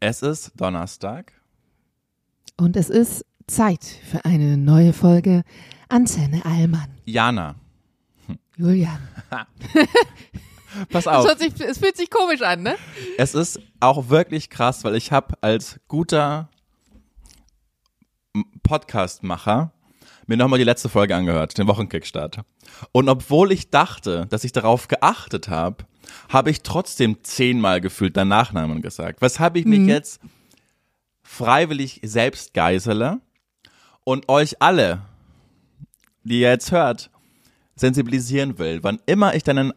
Es ist Donnerstag. Und es ist Zeit für eine neue Folge Antenne Allmann. Jana, Julian. pass auf. sich, es fühlt sich komisch an, ne? Es ist auch wirklich krass, weil ich habe als guter Podcastmacher mir nochmal die letzte Folge angehört, den Wochenkickstart. Und obwohl ich dachte, dass ich darauf geachtet habe, habe ich trotzdem zehnmal gefühlt deinen Nachnamen gesagt. Weshalb ich mich jetzt freiwillig selbst geisele und euch alle, die ihr jetzt hört, sensibilisieren will. Wann immer ich deinen,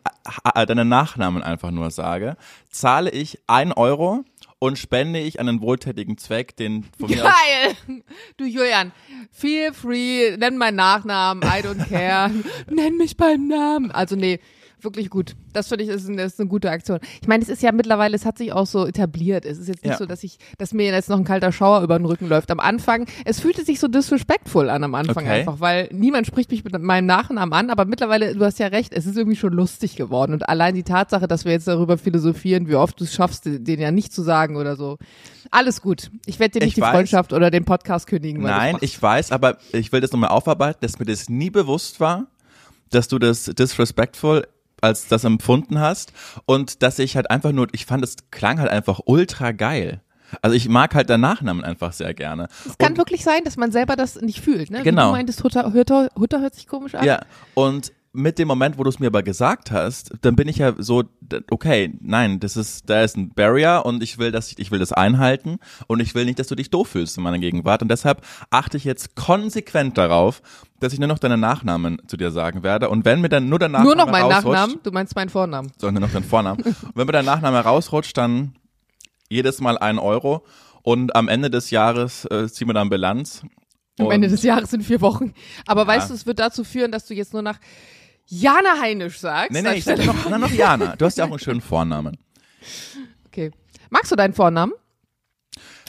äh, deinen Nachnamen einfach nur sage, zahle ich ein Euro und spende ich an einen wohltätigen Zweck, den von mir Geil! Du Julian, feel free, nenn meinen Nachnamen, I don't care. nenn mich beim Namen. Also nee, wirklich gut. Das finde ich ist, ein, ist eine gute Aktion. Ich meine, es ist ja mittlerweile, es hat sich auch so etabliert. Es ist jetzt nicht Ja. so, dass ich, dass mir jetzt noch ein kalter Schauer über den Rücken läuft. Am Anfang, es fühlte sich so disrespectful an am Anfang Okay. einfach, weil niemand spricht mich mit meinem Nachnamen an, aber mittlerweile, du hast ja recht, es ist irgendwie schon lustig geworden. Und allein die Tatsache, dass wir jetzt darüber philosophieren, wie oft du es schaffst, den ja nicht zu sagen oder so. Alles gut. Ich werde dir nicht Ich die weiß. Freundschaft oder den Podcast kündigen. Nein, ich weiß, aber ich will das nochmal aufarbeiten, dass mir das nie bewusst war, dass du das disrespectful als das empfunden hast und dass ich halt einfach nur, ich fand, es klang halt einfach ultra geil. Also ich mag halt deinen Nachnamen einfach sehr gerne. Es kann und, wirklich sein, dass man selber das nicht fühlt. Ne? Wie Genau. du meintest, Hutter, Hutter, Hutter hört sich komisch an. ja, und mit dem Moment, wo du es mir aber gesagt hast, dann bin ich ja so, okay, nein, das ist, da ist ein Barrier und ich will das, ich will das einhalten und ich will nicht, dass du dich doof fühlst in meiner Gegenwart und deshalb achte ich jetzt konsequent darauf, dass ich nur noch deinen Nachnamen zu dir sagen werde und wenn mir dann nur der Nachname Nur noch meinen rausrutscht, Nachnamen, du meinst meinen Vornamen. sondern noch deinen Vornamen, und wenn mir dein Nachname rausrutscht, dann jedes Mal ein Euro und am Ende des Jahres äh, ziehen wir dann Bilanz. Am Ende des Jahres in vier Wochen. Aber Ja. weißt du, es wird dazu führen, dass du jetzt nur nach Jana Heinisch sagst. Nee, nee, ich sag noch, noch Jana. Du hast ja auch einen schönen Vornamen. Okay. Magst du deinen Vornamen?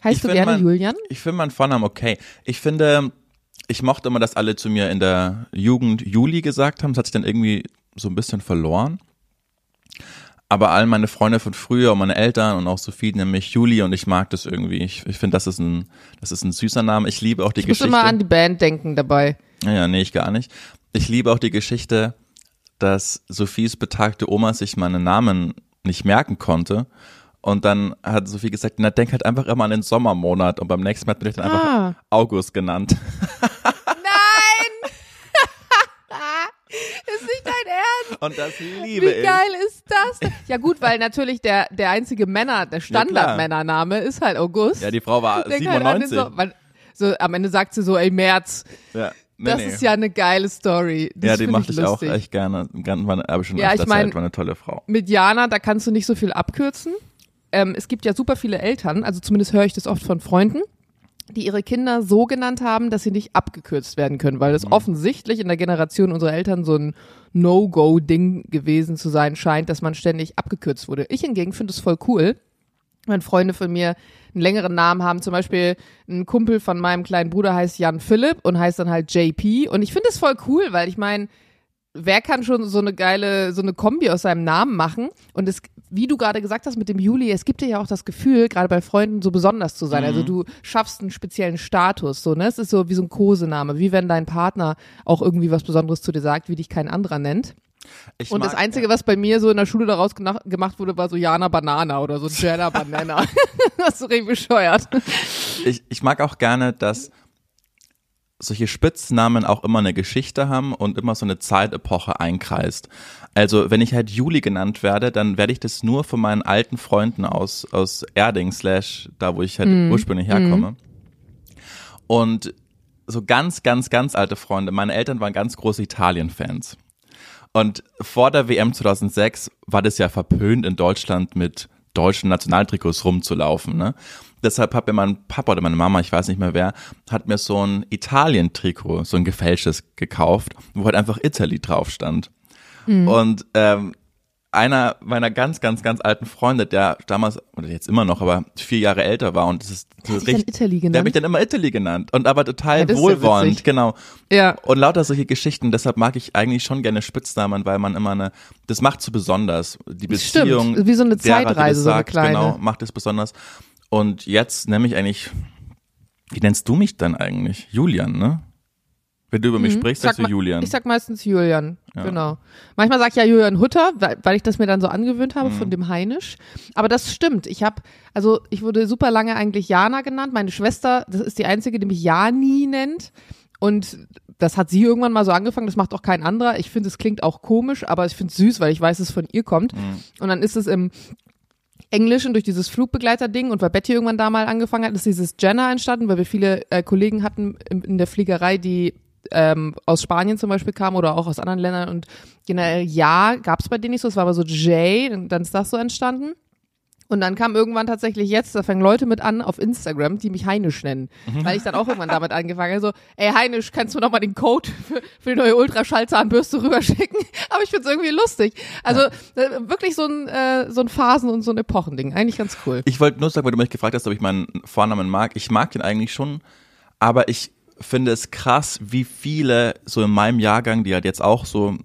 Heißt Ich du gerne mein- Julian? Ich finde meinen Vornamen okay. Ich finde, ich mochte immer, dass alle zu mir in der Jugend Juli gesagt haben. Das hat sich dann irgendwie so ein bisschen verloren. Aber all meine Freunde von früher und meine Eltern und auch Sophie nennen mich Juli und ich mag das irgendwie. Ich, ich finde, das ist ein, das ist ein süßer Name. Ich liebe auch die Ich muss Geschichte. immer an die Band denken dabei. Ja, nee, ich gar nicht. Ich liebe auch die Geschichte, dass Sophies betagte Oma sich meinen Namen nicht merken konnte. Und dann hat Sophie gesagt, na, denk halt einfach immer an den Sommermonat. Und beim nächsten Mal bin ich dann einfach Ah. August genannt. Nein! ist nicht dein Ernst? Und das liebe Wie ich. geil ist das? Ja gut, weil natürlich der, der einzige Männer, der Standardmännername ist halt August. Ja, die Frau war Denk halt an den 97. So, weil, so, am Ende sagt sie so, ey, März. ja, nee, Das nee. ist ja eine geile Story. Das ja, die find mochte ich, auch echt gerne. War, ich schon Ja, ich mein- erzählt, war eine tolle Frau. Mit Jana, da kannst du nicht so viel abkürzen. Ähm, es gibt ja super viele Eltern, also zumindest höre ich das oft von Freunden, die ihre Kinder so genannt haben, dass sie nicht abgekürzt werden können, weil das offensichtlich in der Generation unserer Eltern so ein No-Go-Ding gewesen zu sein scheint, dass man ständig abgekürzt wurde. Ich hingegen finde es voll cool, wenn Freunde von mir einen längeren Namen haben. Zum Beispiel ein Kumpel von meinem kleinen Bruder heißt Jan Philipp und heißt dann halt JP. Und ich finde es voll cool, weil ich meine, wer kann schon so eine geile, so eine Kombi aus seinem Namen machen? Und es, wie du gerade gesagt hast mit dem Juli, es gibt dir ja auch das Gefühl, gerade bei Freunden so besonders zu sein. Also du schaffst einen speziellen Status, so, ne? Es ist so wie so ein Kosename, wie wenn dein Partner auch irgendwie was Besonderes zu dir sagt, wie dich kein anderer nennt. Ich Und mag, das Einzige, was bei mir so in der Schule daraus gemacht wurde, war so Jana Banana oder so Jana Banana. das ist so richtig bescheuert. ich, ich mag auch gerne, dass solche Spitznamen auch immer eine Geschichte haben und immer so eine Zeitepoche einkreist. Also wenn ich halt Juli genannt werde, dann werde ich das nur von meinen alten Freunden aus, aus Erding, slash, da wo ich halt ursprünglich herkomme. Und so ganz, ganz, ganz alte Freunde. Meine Eltern waren ganz große Italien-Fans. Und vor der WM 2006 war das ja verpönt in Deutschland mit deutschen Nationaltrikots rumzulaufen. Ne? Deshalb hat mir mein Papa oder meine Mama, ich weiß nicht mehr wer, hat mir so ein Italien-Trikot, so ein gefälschtes gekauft, wo halt einfach Italy drauf stand. Und ähm, einer meiner ganz, ganz, ganz alten Freunde, der damals, oder jetzt immer noch, aber vier Jahre älter war und das ist hat dich dann Italy genannt? Der hat mich dann immer Italy genannt und aber total Ja, das ja wohlwollend, witzig. genau. Ja. Und lauter solche Geschichten, deshalb mag ich eigentlich schon gerne Spitznamen, weil man immer eine, das macht so besonders. Die Das stimmt. Beziehung, Wie so eine derer, das Zeitreise, so eine sagt, kleine. Genau, macht es besonders. Und jetzt nenne ich eigentlich, wie nennst du mich dann eigentlich? Julian, ne? Wenn du über mich sprichst, sagst Mhm. Sag du Julian. Ich sag meistens Julian, Ja. genau. Manchmal sag ich ja Julian Hutter, weil, weil ich das mir dann so angewöhnt habe Mhm. von dem Heinisch. Aber das stimmt. Ich habe, also ich wurde super lange eigentlich Jana genannt. Meine Schwester, das ist die einzige, die mich Jani nennt. Und das hat sie irgendwann mal so angefangen. Das macht auch kein anderer. Ich finde, es klingt auch komisch, aber ich finde es süß, weil ich weiß, es von ihr kommt. Mhm. Und dann ist es im Englischen durch dieses Flugbegleiter-Ding und weil Betty irgendwann da mal angefangen hat, ist dieses Jenna entstanden, weil wir viele äh, Kollegen hatten in, in der Fliegerei, die ähm, aus Spanien zum Beispiel kamen oder auch aus anderen Ländern und generell ja, gab es bei denen nicht so, es war aber so Jay, dann ist das so entstanden. Und dann kam irgendwann tatsächlich jetzt, da fangen Leute mit an auf Instagram, die mich Heinisch nennen. Weil ich dann auch irgendwann damit angefangen habe. So, ey Heinisch, kannst du mir noch mal den Code für, für die neue Ultraschallzahnbürste rüberschicken? Aber ich find's irgendwie lustig. Also äh, wirklich so ein, äh, so ein Phasen- und so ein Epochending. Eigentlich ganz cool. Ich wollte nur sagen, weil du mich gefragt hast, ob ich meinen Vornamen mag. Ich mag den eigentlich schon, aber ich finde es krass, wie viele so in meinem Jahrgang, die halt jetzt auch so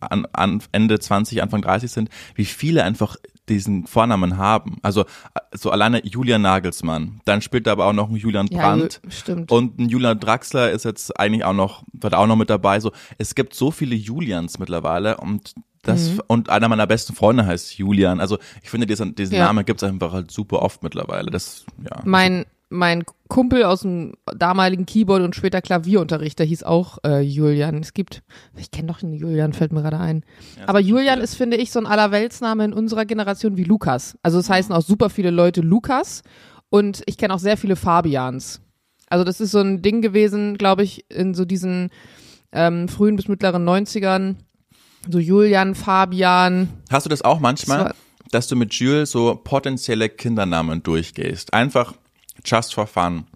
an, an Ende 20, Anfang 30 sind, wie viele einfach diesen Vornamen haben. Also so alleine Julian Nagelsmann. Dann spielt da aber auch noch ein Julian Ja, Brandt. Ju- stimmt. Und ein Julian Draxler ist jetzt eigentlich auch noch, wird auch noch mit dabei. So, es gibt so viele Julians mittlerweile und das, Mhm. und einer meiner besten Freunde heißt Julian. Also ich finde, diesen, diesen Ja. Namen gibt es einfach halt super oft mittlerweile. Das, ja. Mein, mein Kumpel aus dem damaligen Keyboard- und später Klavierunterricht, der hieß auch äh, Julian. Es gibt, ich kenne doch einen Julian, fällt mir gerade ein. Aber Julian ist, finde ich, so ein Allerweltsname in unserer Generation wie Lukas. Also es heißen auch super viele Leute Lukas und ich kenne auch sehr viele Fabians. Also das ist so ein Ding gewesen, glaube ich, in so diesen ähm, frühen bis mittleren 90ern. So Julian, Fabian. Hast du das auch manchmal, Das dass du mit Jules so potenzielle Kindernamen durchgehst? Einfach just for fun.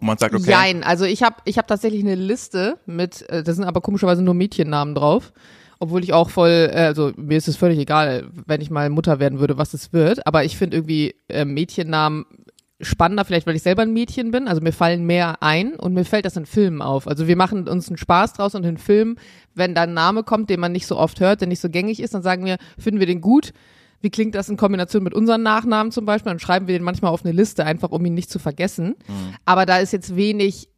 Und man sagt, okay, Jein, also ich habe ich hab tatsächlich eine Liste mit, äh, da sind aber komischerweise nur Mädchennamen drauf. Obwohl ich auch voll, äh, also mir ist es völlig egal, wenn ich mal Mutter werden würde, was es wird. Aber ich finde irgendwie äh, Mädchennamen spannender, vielleicht weil ich selber ein Mädchen bin. Also mir fallen mehr ein und mir fällt das in Filmen auf. Also wir machen uns einen Spaß draus und in Filmen, wenn da ein Name kommt, den man nicht so oft hört, der nicht so gängig ist, dann sagen wir, finden wir den gut. Wie klingt das in Kombination mit unseren Nachnamen zum Beispiel? Dann schreiben wir den manchmal auf eine Liste, einfach um ihn nicht zu vergessen. Aber da ist jetzt wenig,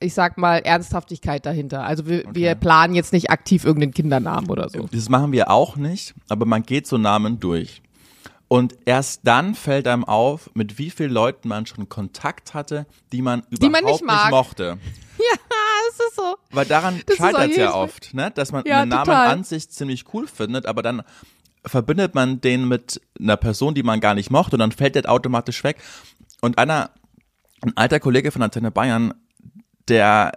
ich sag mal, Ernsthaftigkeit dahinter. Also wir, wir planen jetzt nicht aktiv irgendeinen Kindernamen oder so. Das machen wir auch nicht, aber man geht so Namen durch. Und erst dann fällt einem auf, mit wie vielen Leuten man schon Kontakt hatte, die man überhaupt Die man nicht mag. mochte. Das ist so. Weil daran scheitert es ja oft, ne? dass man Ja, einen Namen an sich ziemlich cool findet, aber dann verbindet man den mit einer Person, die man gar nicht mochte und dann fällt der automatisch weg. Und einer, ein alter Kollege von Antenne Bayern, der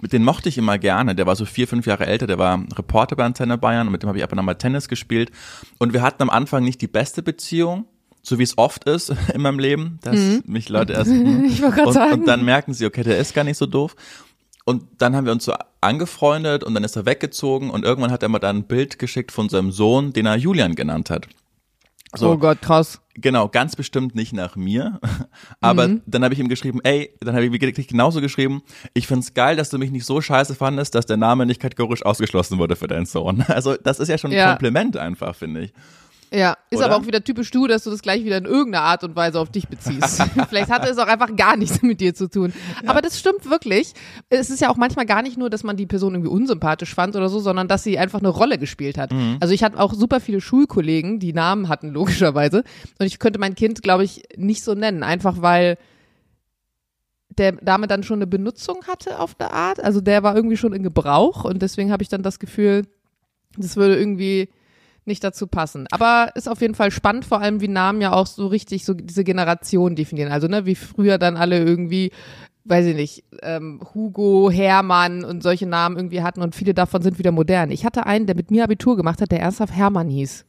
mit den mochte ich immer gerne. Der war so vier, fünf Jahre älter, der war Reporter bei Antenne Bayern und mit dem habe ich ab und an mal Tennis gespielt. Und wir hatten am Anfang nicht die beste Beziehung, so wie es oft ist in meinem Leben, dass mich Leute erst Mhm. Ich wollte gerade sagen. und dann merken sie, okay, der ist gar nicht so doof. Und dann haben wir uns so angefreundet und dann ist er weggezogen und irgendwann hat er mal dann ein Bild geschickt von seinem Sohn, den er Julian genannt hat. So, Oh Gott, krass. Genau, ganz bestimmt nicht nach mir. Aber Mhm. dann habe ich ihm geschrieben, ey, dann habe ich wirklich genauso geschrieben, ich find's geil, dass du mich nicht so scheiße fandest, dass der Name nicht kategorisch ausgeschlossen wurde für deinen Sohn. Also das ist ja schon ein Ja. Kompliment einfach, finde ich. Ja, ist Oder? aber auch wieder typisch du, dass du das gleich wieder in irgendeiner Art und Weise auf dich beziehst. Vielleicht hatte es auch einfach gar nichts mit dir zu tun. Aber das stimmt wirklich. Es ist ja auch manchmal gar nicht nur, dass man die Person irgendwie unsympathisch fand oder so, sondern dass sie einfach eine Rolle gespielt hat. Also ich hatte auch super viele Schulkollegen, die Namen hatten, logischerweise. Und ich könnte mein Kind, glaube ich, nicht so nennen, einfach weil der damit dann schon eine Benutzung hatte auf der Art. Also der war irgendwie schon in Gebrauch und deswegen habe ich dann das Gefühl, das würde irgendwie nicht dazu passen. Aber ist auf jeden Fall spannend, vor allem wie Namen ja auch so richtig so diese Generation definieren. Also ne, wie früher dann alle irgendwie, weiß ich nicht, ähm, Hugo, Hermann und solche Namen irgendwie hatten und viele davon sind wieder modern. Ich hatte einen, der mit mir Abitur gemacht hat, der ernsthaft Hermann hieß.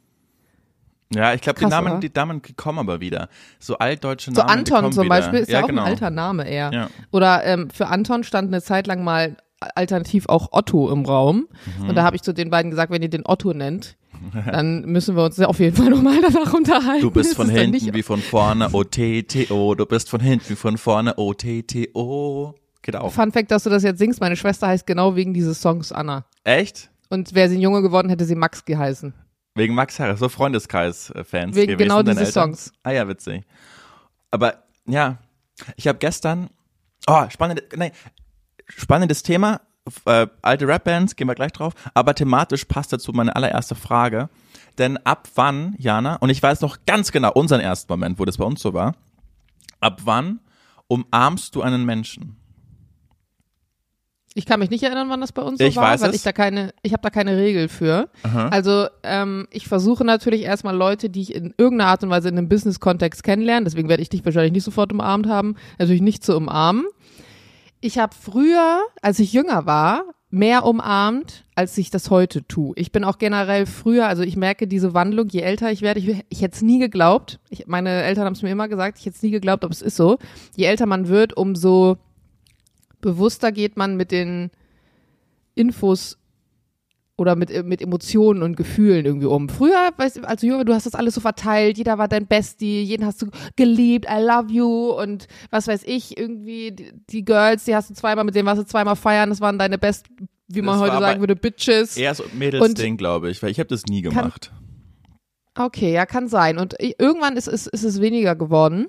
Ja, ich glaube, die Namen, oder? die Namen kommen aber wieder. So altdeutsche So Namen. die Anton zum wieder. Beispiel ist ja, auch genau. ein alter Name eher. Ja. Oder ähm, für Anton stand eine Zeit lang mal alternativ auch Otto im Raum. Mhm. Und da habe ich zu den beiden gesagt, wenn ihr den Otto nennt, dann müssen wir uns auf jeden Fall nochmal danach unterhalten. Du bist von hinten wie von vorne, O-T-T-O. Du bist von hinten wie von vorne, O-T-T-O. Geht auch. Fun Fact, dass du das jetzt singst, meine Schwester heißt genau wegen dieses Songs Anna. Echt? Und wäre sie ein Junge geworden, hätte sie Max geheißen. Wegen Max Harris, so Freundeskreis-Fans Wegen gewesen, genau dieses? Songs. Ah ja, witzig. Aber ja, ich habe gestern, oh, spannende, nein, spannendes Thema, äh, alte Rap-Bands, gehen wir gleich drauf, aber thematisch passt dazu meine allererste Frage. Denn ab wann, Jana, und ich weiß noch ganz genau unseren ersten Moment, wo das bei uns so war, ab wann umarmst du einen Menschen? Ich kann mich nicht erinnern, wann das bei uns so Ich war, weiß weil es. ich da keine, ich habe da keine Regel für. Aha. Also ähm, ich versuche natürlich erstmal Leute, die ich in irgendeiner Art und Weise in einem Business-Kontext kennenlerne, deswegen werde ich dich wahrscheinlich nicht sofort umarmt haben, natürlich nicht zu umarmen. Ich habe früher, als ich jünger war, mehr umarmt, als ich das heute tue. Ich bin auch generell früher, also ich merke diese Wandlung, je älter ich werde, ich, ich hätte es nie geglaubt, ich, meine Eltern haben es mir immer gesagt, ich hätte es nie geglaubt, aber es ist so, je älter man wird, umso bewusster geht man mit den Infos oder mit, mit Emotionen und Gefühlen irgendwie um. Früher, weißt als du jünger, du hast das alles so verteilt, jeder war dein Bestie, jeden hast du geliebt, I love you und was weiß ich, irgendwie die, die Girls, die hast du zweimal, mit denen warst du zweimal feiern, das waren deine Best, wie man Das heute sagen würde, Bitches. Eher so Mädelsding, glaube ich, weil ich habe das nie gemacht. Okay, ja, kann sein. Und ich, irgendwann ist, ist, ist es weniger geworden.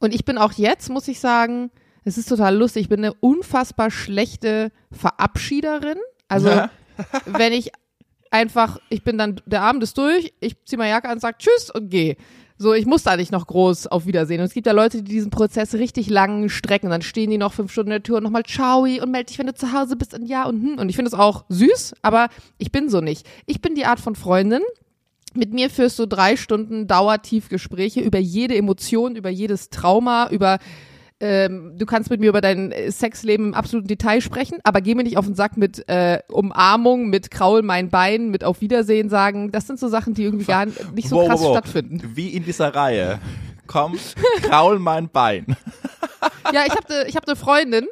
Und ich bin auch jetzt, muss ich sagen, es ist total lustig, ich bin eine unfassbar schlechte Verabschiederin. Also, wenn ich einfach, ich bin dann, der Abend ist durch, ich ziehe meine Jacke an, sag Tschüss und gehe. So, ich muss da nicht noch groß auf Wiedersehen. Und es gibt ja Leute, die diesen Prozess richtig lang strecken. Dann stehen die noch fünf Stunden in der Tür und nochmal Ciao und melde dich, wenn du zu Hause bist und ja und hm. Und ich finde es auch süß, aber ich bin so nicht. Ich bin die Art von Freundin, mit mir führst du drei Stunden Dauertiefgespräche über jede Emotion, über jedes Trauma, über ähm, du kannst mit mir über dein äh, Sexleben im absoluten Detail sprechen, aber geh mir nicht auf den Sack mit äh, Umarmung, mit Kraul mein Bein, mit Auf Wiedersehen sagen. Das sind so Sachen, die irgendwie gar nicht so Wow, krass wow, wow. stattfinden. Wie in dieser Reihe. Komm, kraul mein Bein. Ja, ich habe ne, ich hab ne Freundin,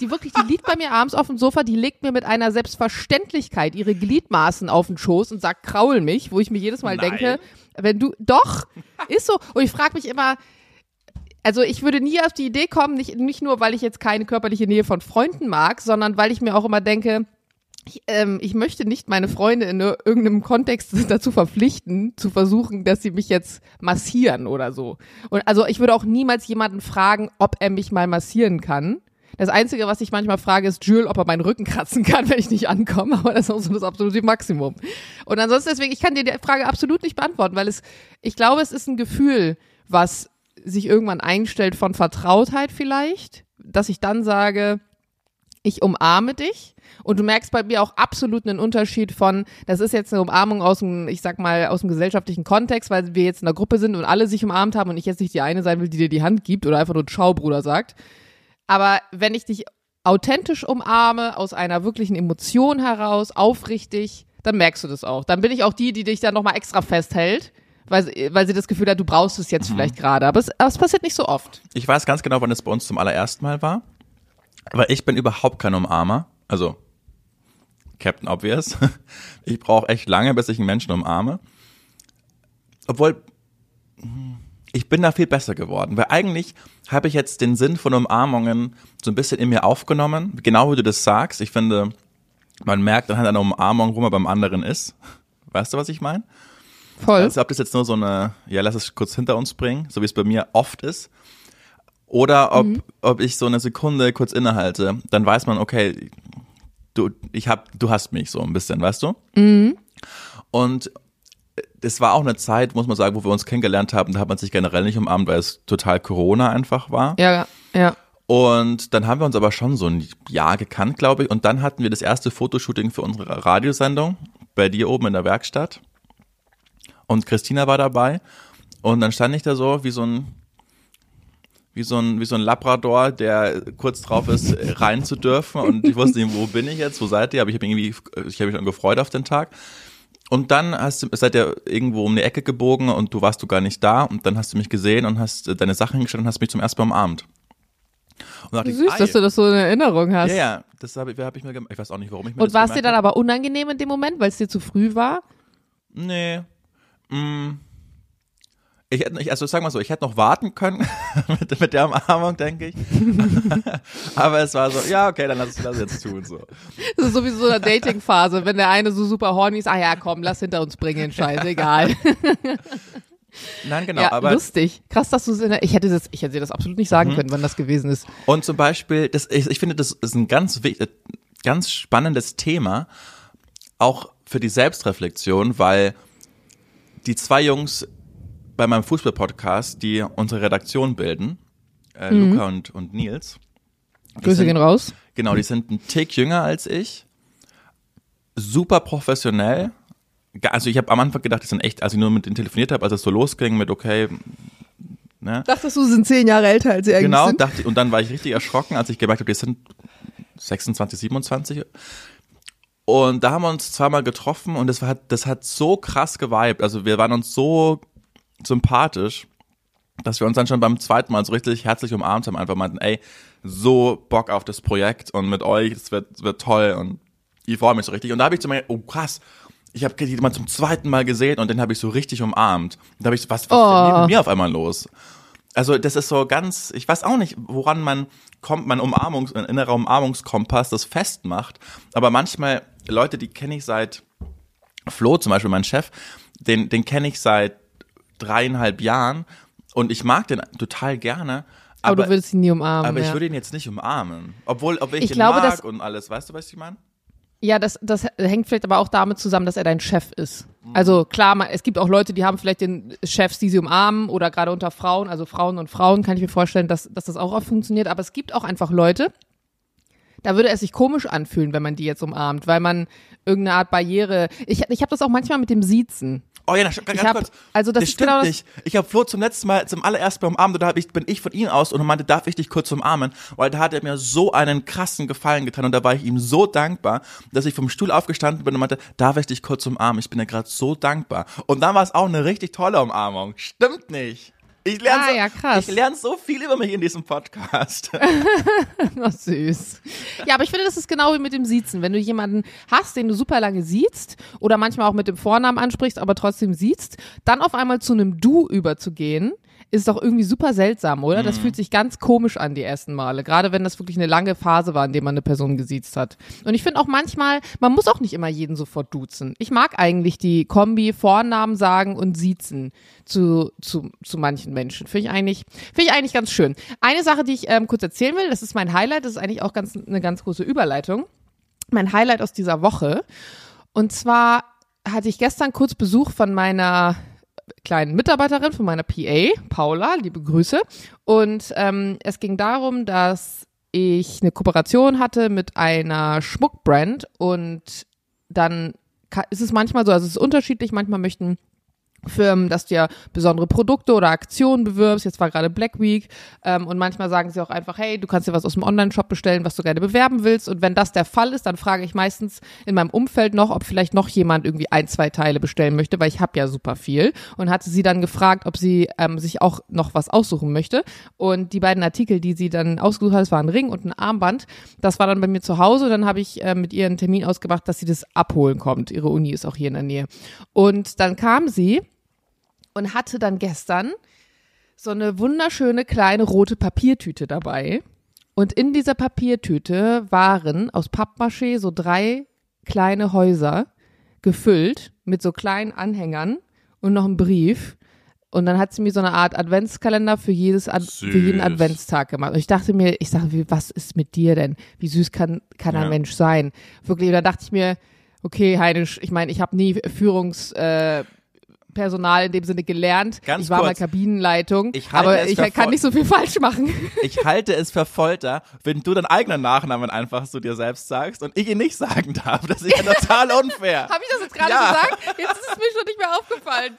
die wirklich, die liegt bei mir abends auf dem Sofa, die legt mir mit einer Selbstverständlichkeit ihre Gliedmaßen auf den Schoß und sagt, kraul mich, wo ich mir jedes Mal Nein. denke, wenn du, doch, ist so. Und ich frage mich immer, also ich würde nie auf die Idee kommen, nicht, nicht nur, weil ich jetzt keine körperliche Nähe von Freunden mag, sondern weil ich mir auch immer denke, ich, ähm, ich möchte nicht meine Freunde in ir- irgendeinem Kontext dazu verpflichten, zu versuchen, dass sie mich jetzt massieren oder so. Und also ich würde auch niemals jemanden fragen, ob er mich mal massieren kann. Das Einzige, was ich manchmal frage, ist Jules, ob er meinen Rücken kratzen kann, wenn ich nicht ankomme, aber das ist auch so das absolute Maximum. Und ansonsten deswegen, ich kann dir die Frage absolut nicht beantworten, weil es, ich glaube, es ist ein Gefühl, was sich irgendwann einstellt von Vertrautheit vielleicht, dass ich dann sage, ich umarme dich und du merkst bei mir auch absolut einen Unterschied von, das ist jetzt eine Umarmung aus dem, ich sag mal, aus dem gesellschaftlichen Kontext, weil wir jetzt in einer Gruppe sind und alle sich umarmt haben und ich jetzt nicht die eine sein will, die dir die Hand gibt oder einfach nur Ciao, Bruder sagt. Aber wenn ich dich authentisch umarme, aus einer wirklichen Emotion heraus, aufrichtig, dann merkst du das auch. Dann bin ich auch die, die dich dann nochmal extra festhält, weil, sie- weil sie das Gefühl hat, du brauchst es jetzt vielleicht gerade. Aber es, aber es passiert nicht so oft. Ich weiß ganz genau, wann es bei uns zum allerersten Mal war. Aber ich bin überhaupt kein Umarmer. Also, Captain Obvious. Ich brauche echt lange, bis ich einen Menschen umarme. Obwohl, ich bin da viel besser geworden. Weil eigentlich habe ich jetzt den Sinn von Umarmungen so ein bisschen in mir aufgenommen. Genau wie du das sagst. Ich finde, man merkt anhand einer Umarmung, wo man beim anderen ist. Weißt du, was ich meine? Voll. Also ob das jetzt nur so eine, ja, lass es kurz hinter uns bringen, so wie es bei mir oft ist. Oder ob, ob ich so eine Sekunde kurz innehalte, dann weiß man, okay, du, ich hab, du hast mich so ein bisschen, weißt du? Und das war auch eine Zeit, muss man sagen, wo wir uns kennengelernt haben, da hat man sich generell nicht umarmt, weil es total Corona einfach war. Ja, ja. Und dann haben wir uns aber schon so ein Jahr gekannt, glaube ich. Und dann hatten wir das erste Fotoshooting für unsere Radiosendung bei dir oben in der Werkstatt. Und Christina war dabei. Und dann stand ich da so wie so ein, wie so ein, wie so ein Labrador, der kurz drauf ist, rein zu dürfen. Und ich wusste nicht, wo bin ich jetzt, wo seid ihr? Aber ich habe irgendwie, ich habe mich schon gefreut auf den Tag. Und dann hast du, seid ihr irgendwo um die Ecke gebogen und du warst du gar nicht da. Und dann hast du mich gesehen und hast äh, deine Sachen hingestellt und hast mich zum ersten Mal umarmt. Und ich, Süß, ei, dass du das so in Erinnerung hast. ja, ja, das habe ich, hab ich mir gemacht. Ich weiß auch nicht, warum ich mir Und das war es dir dann aber unangenehm in dem Moment, weil es dir zu früh war? Nee. Mm. Ich hätte, ich, also sag mal so, ich hätte noch warten können mit, mit der Umarmung, denke ich. aber es war so, ja, okay, dann lass es das jetzt tun. So. Das ist sowieso eine Dating-Phase, wenn der eine so super horny ist, ah ja, komm, lass hinter uns bringen, den Scheiß, egal. Nein, genau. ja, aber lustig. Krass, dass du es in der, ich hätte das, ich hätte dir das absolut nicht sagen Mhm. können, wann das gewesen ist. Und zum Beispiel, das, ich, ich finde, das ist ein ganz, äh, ganz spannendes Thema, auch für die Selbstreflexion, weil die zwei Jungs bei meinem Fußball-Podcast, die unsere Redaktion bilden, äh, Luca und, und Nils. Grüße sind- gehen raus. Genau, die sind ein Tick jünger als ich, super professionell. Also ich habe am Anfang gedacht, die sind echt, als ich nur mit denen telefoniert habe, als es so losging mit, okay, ne? Dachtest du, sie sind zehn Jahre älter als sie eigentlich Genau, sind? dachte, und dann war ich richtig erschrocken, als ich gemerkt habe, die sind 26, 27. Und da haben wir uns zweimal getroffen und das, war, das hat so krass geweibt. Also wir waren uns so sympathisch, dass wir uns dann schon beim zweiten Mal so richtig herzlich umarmt haben. Einfach meinten, ey, so Bock auf das Projekt und mit euch, es wird, es wird toll und ich freue mich so richtig. Und da habe ich zu mir, oh krass, ich habe mal zum zweiten Mal gesehen und den habe ich so richtig umarmt. Und da habe ich so, was, was ist denn Oh. mit mir auf einmal los? Also das ist so ganz, ich weiß auch nicht, woran man kommt, mein Umarmungs, ein innerer Umarmungskompass das festmacht. Aber manchmal Leute, die kenne ich seit Flo zum Beispiel, mein Chef, den, den kenne ich seit dreieinhalb Jahren und ich mag den total gerne. aber, Aber, du würdest ihn nie umarmen. aber ich ja. würde ihn jetzt nicht umarmen. Obwohl, ob ich, Ich ihn glaube, mag und alles. Weißt du, was ich meine? Ja, das, das hängt vielleicht aber auch damit zusammen, dass er dein Chef ist. Also klar, es gibt auch Leute, die haben vielleicht den Chefs, die sie umarmen oder gerade unter Frauen, also Frauen und Frauen, kann ich mir vorstellen, dass, dass das auch oft funktioniert. Aber es gibt auch einfach Leute, da würde es sich komisch anfühlen, wenn man die jetzt umarmt, weil man irgendeine Art Barriere. Ich, ich habe das auch manchmal mit dem Siezen. Oh ja, ganz Ich hab- kurz. also das das stimmt genau nicht. Ich habe Flo zum letzten Mal, zum allerersten Mal umarmt, und da ich, bin ich von ihm aus und meinte, darf ich dich kurz umarmen? Weil da hat er mir so einen krassen Gefallen getan und da war ich ihm so dankbar, dass ich vom Stuhl aufgestanden bin und meinte, darf ich dich kurz umarmen? Ich bin dir gerade so dankbar. Und dann war es auch eine richtig tolle Umarmung. Stimmt nicht. Ich lerne Ah, so, ja, krass. ich lerne so viel über mich in diesem Podcast. Oh, süß. Ja, aber ich finde, das ist genau wie mit dem Siezen. Wenn du jemanden hast, den du super lange siehst oder manchmal auch mit dem Vornamen ansprichst, aber trotzdem siehst, dann auf einmal zu einem Du überzugehen, ist doch irgendwie super seltsam, oder? Mhm. Das fühlt sich ganz komisch an die ersten Male. Gerade wenn das wirklich eine lange Phase war, in der man eine Person gesiezt hat. Und ich finde auch manchmal, man muss auch nicht immer jeden sofort duzen. Ich mag eigentlich die Kombi Vornamen sagen und siezen zu, zu, zu manchen Menschen. Finde ich eigentlich, finde ich eigentlich ganz schön. Eine Sache, die ich ähm, kurz erzählen will, das ist mein Highlight, das ist eigentlich auch ganz, eine ganz große Überleitung. Mein Highlight aus dieser Woche. Und zwar hatte ich gestern kurz Besuch von meiner kleinen Mitarbeiterin, von meiner PA, Paula, liebe Grüße. Und ähm, es ging darum, dass ich eine Kooperation hatte mit einer Schmuckbrand und dann ist es manchmal so, also es ist unterschiedlich, manchmal möchten Firmen, dass du ja besondere Produkte oder Aktionen bewirbst. Jetzt war gerade Black Week ähm, und manchmal sagen sie auch einfach, hey, du kannst dir was aus dem Online-Shop bestellen, was du gerne bewerben willst. Und wenn das der Fall ist, dann frage ich meistens in meinem Umfeld noch, ob vielleicht noch jemand irgendwie ein, zwei Teile bestellen möchte, weil ich habe ja super viel. Und hatte sie dann gefragt, ob sie ähm, sich auch noch was aussuchen möchte. Und die beiden Artikel, die sie dann ausgesucht hat, das war ein Ring und ein Armband. Das war dann bei mir zu Hause. Dann habe ich äh, mit ihr einen Termin ausgemacht, dass sie das abholen kommt. Ihre Uni ist auch hier in der Nähe. Und dann kam sie und hatte dann gestern so eine wunderschöne kleine rote Papiertüte dabei. Und in dieser Papiertüte waren aus Pappmaché so drei kleine Häuser gefüllt mit so kleinen Anhängern und noch ein Brief. Und dann hat sie mir so eine Art Adventskalender für jedes Ad für jeden Süß. Adventstag gemacht. Und ich dachte mir, ich sage, wie, was ist mit dir denn? Wie süß kann, kann ein Ja. Mensch sein? Wirklich, da dachte ich mir, okay, Heinisch, ich meine, ich habe nie Führungs, äh, Personal in dem Sinne gelernt. Ganz ich war mal kurz. Kabinenleitung, Ich aber ich kann nicht so viel falsch machen. Ich halte es für Folter, wenn du deinen eigenen Nachnamen einfach zu dir selbst sagst und ich ihn nicht sagen darf. Das ist ja total unfair. Habe ich das jetzt gerade Ja. gesagt? Jetzt ist es mir schon nicht mehr aufgefallen.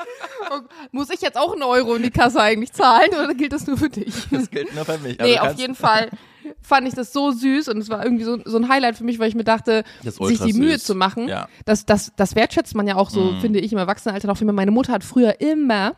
Und muss ich jetzt auch einen Euro in die Kasse eigentlich zahlen oder gilt das nur für dich? Das gilt nur für mich. Nee, Also auf kannst- jeden Fall fand ich das so süß und es war irgendwie so, so ein Highlight für mich, weil ich mir dachte, sich die Mühe süß. zu machen, Ja. das, das, das wertschätzt man ja auch so, Mhm. finde ich, im Erwachsenenalter noch viel mehr. Meine Mutter hat früher immer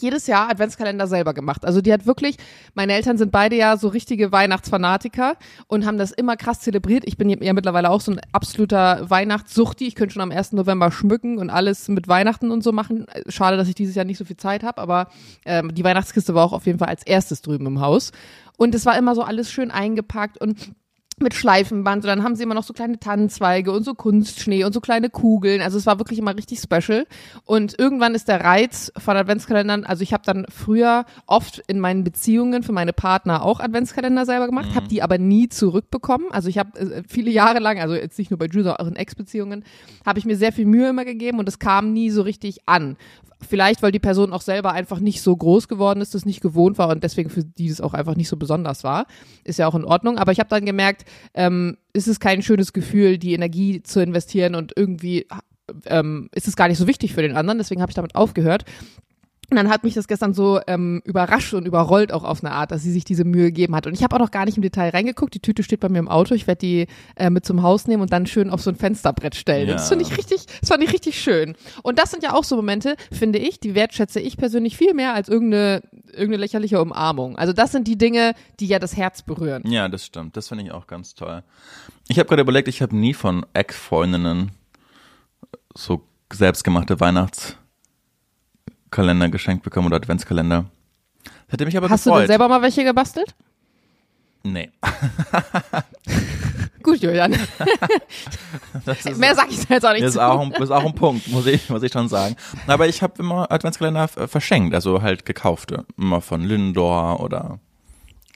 jedes Jahr Adventskalender selber gemacht. Also die hat wirklich, meine Eltern sind beide ja so richtige Weihnachtsfanatiker und haben das immer krass zelebriert. Ich bin ja mittlerweile auch so ein absoluter Weihnachtssuchti. Ich könnte schon am 1. November schmücken und alles mit Weihnachten und so machen. Schade, dass ich dieses Jahr nicht so viel Zeit habe, aber ähm, die Weihnachtskiste war auch auf jeden Fall als erstes drüben im Haus. Und es war immer so alles schön eingepackt und mit Schleifenband und dann haben sie immer noch so kleine Tannenzweige und so Kunstschnee und so kleine Kugeln. Also es war wirklich immer richtig special. Und irgendwann ist der Reiz von Adventskalendern, also ich habe dann früher oft in meinen Beziehungen für meine Partner auch Adventskalender selber gemacht, Mhm. habe die aber nie zurückbekommen. Also ich habe äh, viele Jahre lang, also jetzt nicht nur bei Jules, auch in Ex-Beziehungen, habe ich mir sehr viel Mühe immer gegeben und es kam nie so richtig an. Vielleicht, weil die Person auch selber einfach nicht so groß geworden ist, das nicht gewohnt war und deswegen für die das auch einfach nicht so besonders war. Ist ja auch in Ordnung. Aber ich habe dann gemerkt, ähm, ist es kein schönes Gefühl, die Energie zu investieren und irgendwie ähm, ist es gar nicht so wichtig für den anderen. Deswegen habe ich damit aufgehört. Und dann hat mich das gestern so ähm, überrascht und überrollt auch auf eine Art, dass sie sich diese Mühe gegeben hat. Und ich habe auch noch gar nicht im Detail reingeguckt. Die Tüte steht bei mir im Auto. Ich werde die äh, mit zum Haus nehmen und dann schön auf so ein Fensterbrett stellen. Ja. Das finde ich richtig, das fand ich richtig schön. Und das sind ja auch so Momente, finde ich, die wertschätze ich persönlich viel mehr als irgendeine, irgendeine lächerliche Umarmung. Also das sind die Dinge, die ja das Herz berühren. Ja, das stimmt. Das finde ich auch ganz toll. Ich habe gerade überlegt, ich habe nie von Ex-Freundinnen so selbstgemachte Weihnachtskalender geschenkt bekommen oder Adventskalender. Das hätte mich aber Hast du gefreut. denn selber mal welche gebastelt? Nee. Gut, Julian. Ist, Mehr sag ich jetzt auch nicht ist, zu. auch ein, ist auch ein Punkt, muss ich, muss ich schon sagen. Aber ich habe immer Adventskalender äh, verschenkt, also halt gekaufte. Immer von Lindor oder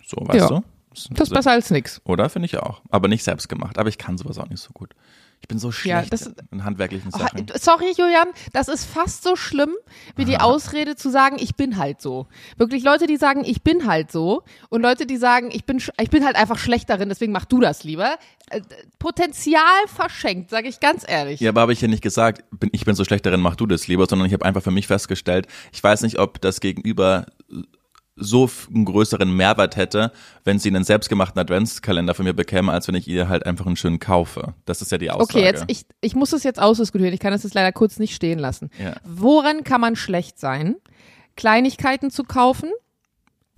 so, weißt Ja. du? Das ist besser als nix. Oder finde ich auch. Aber nicht selbst gemacht. Aber ich kann sowas auch nicht so gut. Ich bin so schlecht das- in handwerklichen Sachen. Sorry, Julian, das ist fast so schlimm, wie die Ausrede zu sagen, ich bin halt so. Wirklich Leute, die sagen, ich bin halt so und Leute, die sagen, ich bin, ich bin halt einfach schlecht darin, deswegen mach du das lieber. Äh, Potenzial verschenkt, sage ich ganz ehrlich. Ja, aber habe ich ja nicht gesagt, bin, ich bin so schlecht darin, mach du das lieber, sondern ich habe einfach für mich festgestellt, ich weiß nicht, ob das Gegenüber so einen größeren Mehrwert hätte, wenn sie einen selbstgemachten Adventskalender von mir bekäme, als wenn ich ihr halt einfach einen schönen kaufe. Das ist ja die Aussage. Okay, jetzt, ich, ich muss es jetzt ausdiskutieren. Ich kann es jetzt leider kurz nicht stehen lassen. Ja. Woran kann man schlecht sein? Kleinigkeiten zu kaufen,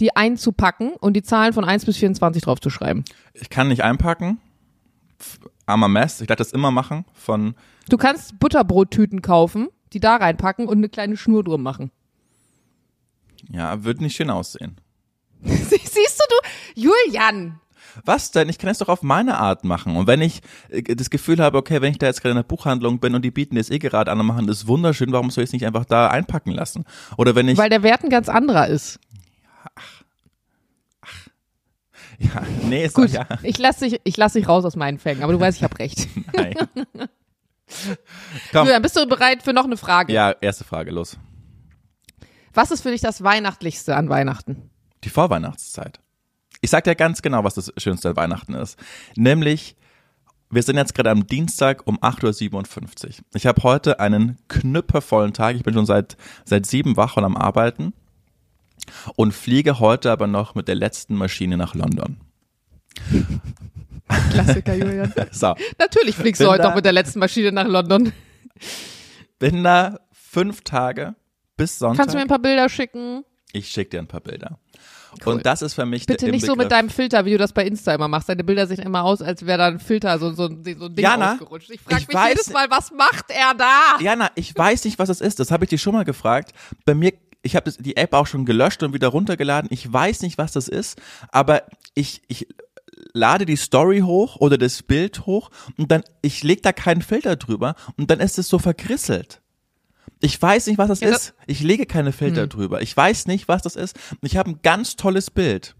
die einzupacken und die Zahlen von 1 bis 24 draufzuschreiben. ich kann nicht einpacken. Armer Mess, ich werde das immer machen von Du kannst Butterbrottüten kaufen, die da reinpacken und eine kleine Schnur drum machen. Ja, wird nicht schön aussehen. Sie- Siehst du, du, Julian. Was denn? Ich kann es doch auf meine Art machen. Und wenn ich äh, das Gefühl habe, okay, wenn ich da jetzt gerade in der Buchhandlung bin und die bieten das eh gerade an und machen das wunderschön, warum soll ich es nicht einfach da einpacken lassen? Oder wenn ich, Weil der Wert ein ganz anderer ist. ja, nee, ist Gut, ja, ich lasse dich, ich lass dich raus aus meinen Fängen, aber du weißt, ich habe recht. nein. Komm, Julian, bist du bereit für noch eine Frage? ja, erste Frage, los. Was ist für dich das Weihnachtlichste an Weihnachten? Die Vorweihnachtszeit. Ich sag dir ganz genau, was das Schönste an Weihnachten ist. Nämlich, wir sind jetzt gerade am Dienstag um 8.57 Uhr. Ich habe heute einen knüppervollen Tag. Ich bin schon seit, seit sieben Wochen am Arbeiten und fliege heute aber noch mit der letzten Maschine nach London. Klassiker, Julian. So, Natürlich fliegst Bin du heute da. auch mit der letzten Maschine nach London. bin da fünf Tage bis Sonntag. Kannst du mir ein paar Bilder schicken? ich schicke dir ein paar Bilder. Cool. Und das ist für mich Bitte nicht so mit deinem Filter, wie du das bei Insta immer machst. Deine Bilder sehen immer aus, als wäre da ein Filter, so, so, so ein Ding Jana, ausgerutscht. Ich frage ich mich weiß- jedes Mal, was macht er da? Jana, ich weiß nicht, was es ist. Das habe ich dir schon mal gefragt. Bei mir, ich habe die App auch schon gelöscht und wieder runtergeladen. Ich weiß nicht, was das ist, aber ich, ich lade die Story hoch oder das Bild hoch und dann, ich leg da keinen Filter drüber und dann ist es so vergrisselt. Ich weiß nicht, was das Ja, ist. Ich lege keine Filter drüber. Ich weiß nicht, was das ist. Ich habe ein ganz tolles Bild.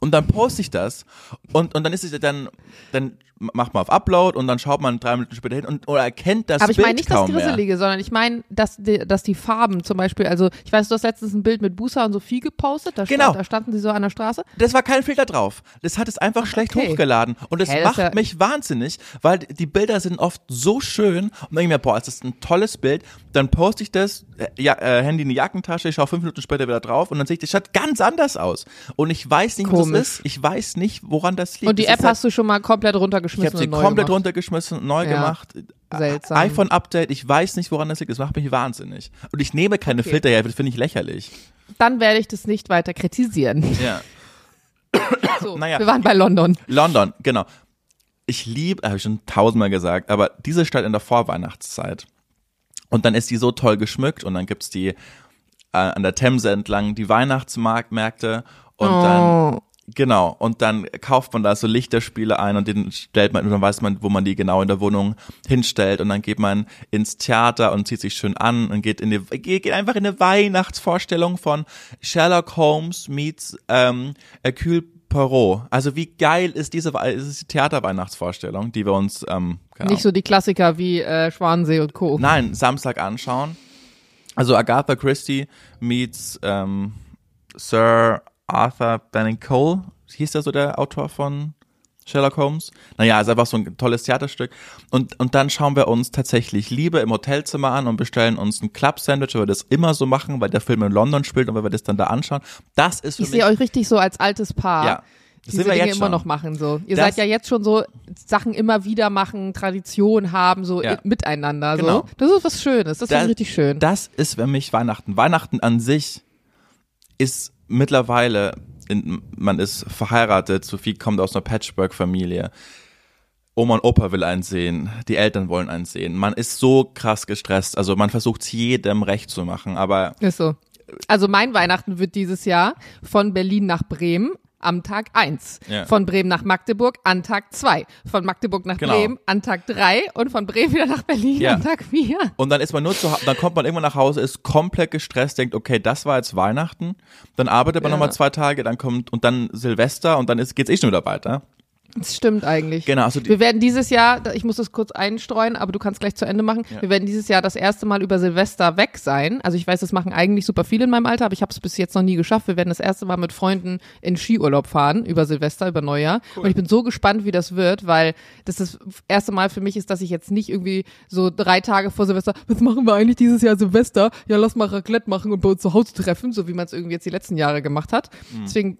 Und dann poste ich das und, und dann ist es dann, dann macht man auf Upload und dann schaut man drei Minuten später hin und oder erkennt das Aber ich meine nicht das kaum mehr. Grisselige, sondern ich meine, dass die, dass die Farben zum Beispiel, also ich weiß, du hast letztens ein Bild mit Busa und Sophie gepostet, da, Genau. stand, da standen sie so an der Straße. Das war kein Filter drauf. Das hat es einfach schlecht okay. hochgeladen. Und das das macht ja- mich wahnsinnig, weil die Bilder sind oft so schön. Und dann denke ich mir, boah, ist ein tolles Bild. Dann poste ich das, äh, ja, äh, Handy in die Jackentasche, ich schaue fünf Minuten später wieder drauf und dann sehe ich, das schaut ganz anders aus. Und ich weiß nicht, was Komisch. das ist. Ich weiß nicht, woran das liegt. Und die Das App halt- hast du schon mal komplett Ich runtergeschmissen habe sie und neu komplett gemacht. runtergeschmissen, neu Ja. gemacht. Seltsam. iPhone-Update, ich weiß nicht, woran das liegt. Das macht mich wahnsinnig. Und ich nehme keine Okay. Filter her, das finde ich lächerlich. Dann werde ich das nicht weiter kritisieren. Ja. So, Naja. wir waren bei London. London, genau. Ich liebe, habe ich schon tausendmal gesagt, aber diese Stadt in der Vorweihnachtszeit. Und dann ist die so toll geschmückt und dann gibt's die äh, an der Themse entlang die Weihnachtsmärkte und dann Oh. Genau, und dann kauft man da so Lichterspiele ein und den stellt man, und dann weiß man, wo man die genau in der Wohnung hinstellt und dann geht man ins Theater und zieht sich schön an und geht in die, geht einfach in eine Weihnachtsvorstellung von Sherlock Holmes meets ähm, Hercule Poirot. Also wie geil ist diese ist die Theaterweihnachtsvorstellung, die wir uns ähm, nicht so die Klassiker wie äh, Schwanensee und Co. Nein, Samstag anschauen. Also Agatha Christie meets ähm, Sir Arthur Benning Cole, hieß der so der Autor von Sherlock Holmes. Naja, ist einfach so ein tolles Theaterstück. Und, und dann schauen wir uns tatsächlich Liebe im Hotelzimmer an und bestellen uns ein Club-Sandwich, weil wir das immer so machen, weil der Film in London spielt und weil wir das dann da anschauen. Das ist für ich mich. Sehe euch richtig so als altes Paar. Ja. Das diese Dinge immer noch machen so. Ihr das, seid ja jetzt schon so Sachen immer wieder machen, Tradition haben, so ja. miteinander. So. Genau. Das ist was Schönes. Das, das ist richtig schön. Das ist für mich Weihnachten. Weihnachten an sich ist mittlerweile, in, man ist verheiratet, Sophie kommt aus einer Patchwork-Familie. Oma und Opa will einen sehen, die Eltern wollen einen sehen. Man ist so krass gestresst. Also man versucht es jedem recht zu machen, aber. Ist so. Also mein Weihnachten wird dieses Jahr von Berlin nach Bremen am Tag 1. Ja. Von Bremen nach Magdeburg an Tag 2. Von Magdeburg nach genau. Bremen an Tag 3 und von Bremen wieder nach Berlin ja. an Tag 4. Und dann ist man nur zu dann kommt man irgendwann nach Hause, ist komplett gestresst, denkt, okay, das war jetzt Weihnachten. Dann arbeitet man ja. nochmal zwei Tage, dann kommt und dann Silvester und dann ist, geht's eh schon wieder weiter. Das stimmt eigentlich. Genau. Also wir werden dieses Jahr, ich muss das kurz einstreuen, aber du kannst gleich zu Ende machen. Ja. Wir werden dieses Jahr das erste Mal über Silvester weg sein. Also ich weiß, das machen eigentlich super viele in meinem Alter, aber ich habe es bis jetzt noch nie geschafft. Wir werden das erste Mal mit Freunden in Skiurlaub fahren über Silvester, über Neujahr. Cool. Und ich bin so gespannt, wie das wird, weil das das erste Mal für mich ist, dass ich jetzt nicht irgendwie so drei Tage vor Silvester, was machen wir eigentlich dieses Jahr Silvester? Ja, lass mal Raclette machen und bei uns zu Hause treffen, so wie man es irgendwie jetzt die letzten Jahre gemacht hat. Mhm. Deswegen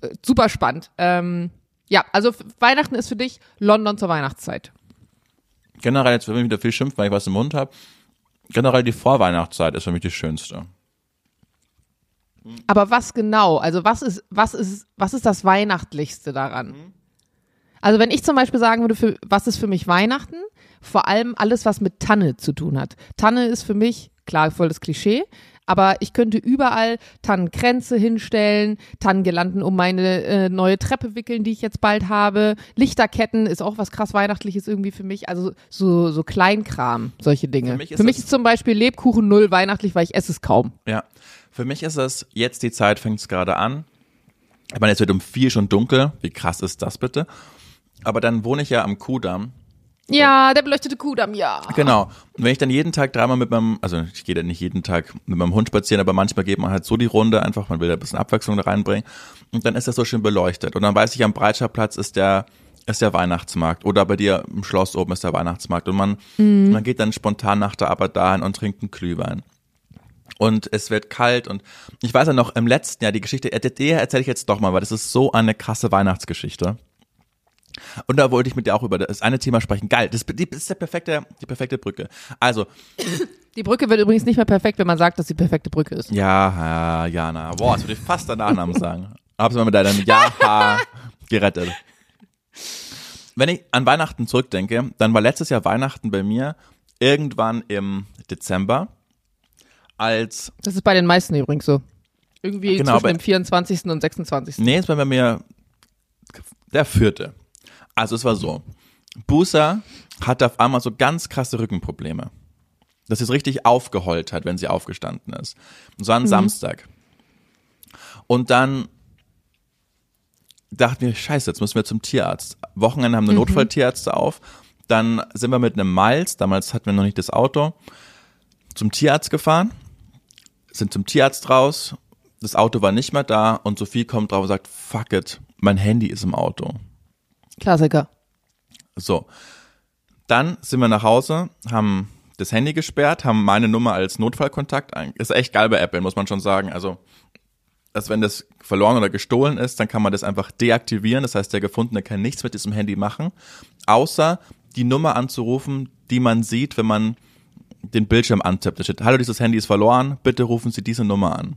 äh, super spannend. Ähm, ja, also Weihnachten ist für dich London zur Weihnachtszeit. Generell, jetzt will ich wieder viel schimpfen, weil ich was im Mund habe. Generell die Vorweihnachtszeit ist für mich die schönste. Aber was genau? Also was ist, was ist, was ist das Weihnachtlichste daran? Also wenn ich zum Beispiel sagen würde, für, was ist für mich Weihnachten? Vor allem alles, was mit Tanne zu tun hat. Tanne ist für mich, klar, voll das Klischee, aber ich könnte überall Tannenkränze hinstellen, Tannengirlanden um meine äh, neue Treppe wickeln, die ich jetzt bald habe. Lichterketten ist auch was krass Weihnachtliches irgendwie für mich. Also so, so Kleinkram, solche Dinge. Für mich ist, für mich ist zum Beispiel Lebkuchen null weihnachtlich, weil ich esse es kaum. Ja, für mich ist es, jetzt die Zeit fängt es gerade an. Ich meine, jetzt wird um vier schon dunkel. Wie krass ist das bitte? Aber dann wohne ich ja am Kudamm ja, der beleuchtete Kudamm, ja. Genau. Und wenn ich dann jeden Tag dreimal mit meinem, also ich gehe dann nicht jeden Tag mit meinem Hund spazieren, aber manchmal geht man halt so die Runde einfach, man will da ein bisschen Abwechslung da reinbringen. Und dann ist das so schön beleuchtet. Und dann weiß ich, am Breitscheidplatz ist der, ist der Weihnachtsmarkt. Oder bei dir im Schloss oben ist der Weihnachtsmarkt. Und man, mhm. man geht dann spontan nach der Arbeit dahin und trinkt einen Glühwein. Und es wird kalt und ich weiß ja noch im letzten Jahr die Geschichte, der erzähle ich jetzt doch mal, weil das ist so eine krasse Weihnachtsgeschichte. Und da wollte ich mit dir auch über das eine Thema sprechen. Geil, das, ist der perfekte, die perfekte Brücke. Also. Die Brücke wird übrigens nicht mehr perfekt, wenn man sagt, dass die perfekte Brücke ist. Ja, ja, Jana. Boah, das würde ich fast deinen Nachnamen sagen. Hab's mal mit deinem Ja gerettet. Wenn ich an Weihnachten zurückdenke, dann war letztes Jahr Weihnachten bei mir irgendwann im Dezember, als. Das ist bei den meisten übrigens so. Irgendwie genau, zwischen dem 24. und 26. Nee, es war bei mir der vierte. Also es war so. Busa hatte auf einmal so ganz krasse Rückenprobleme. Dass sie es richtig aufgeheult hat, wenn sie aufgestanden ist. Und so an mhm. Samstag. Und dann dachten wir, scheiße, jetzt müssen wir zum Tierarzt. Wochenende haben wir mhm. Notfalltierärzte auf. Dann sind wir mit einem Miles, damals hatten wir noch nicht das Auto, zum Tierarzt gefahren, sind zum Tierarzt raus, das Auto war nicht mehr da und Sophie kommt drauf und sagt, fuck it, mein Handy ist im Auto. Klassiker. So. Dann sind wir nach Hause, haben das Handy gesperrt, haben meine Nummer als Notfallkontakt. Ist echt geil bei Apple, muss man schon sagen. Also, dass wenn das verloren oder gestohlen ist, dann kann man das einfach deaktivieren. Das heißt, der Gefundene kann nichts mit diesem Handy machen, außer die Nummer anzurufen, die man sieht, wenn man den Bildschirm antippt. Da steht, hallo, dieses Handy ist verloren, bitte rufen Sie diese Nummer an.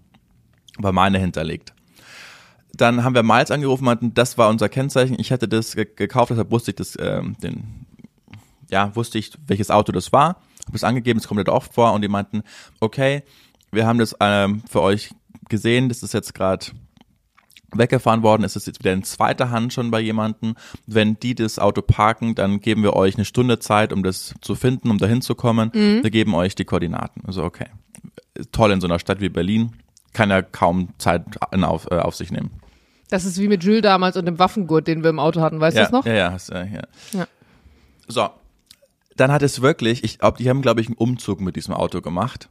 War meine hinterlegt. Dann haben wir Miles angerufen, meinten, das war unser Kennzeichen. Ich hatte das gekauft, deshalb wusste ich das, ähm, den, ja, wusste ich, welches Auto das war. Habe es angegeben, es kommt nicht oft vor und die meinten, okay, wir haben das ähm, für euch gesehen, das ist jetzt gerade weggefahren worden ist, ist jetzt wieder in zweiter Hand schon bei jemandem. Wenn die das Auto parken, dann geben wir euch eine Stunde Zeit, um das zu finden, um dahin zu kommen. Wir geben euch die Koordinaten. Also okay, toll in so einer Stadt wie Berlin. Kann ja kaum Zeit in auf, äh, auf sich nehmen. Das ist wie mit Jules damals und dem Waffengurt, den wir im Auto hatten, weißt ja, du das noch? Ja, ja, äh, ja. Ja. So, dann hat es wirklich, ich glaube, die haben, glaube ich, einen Umzug mit diesem Auto gemacht,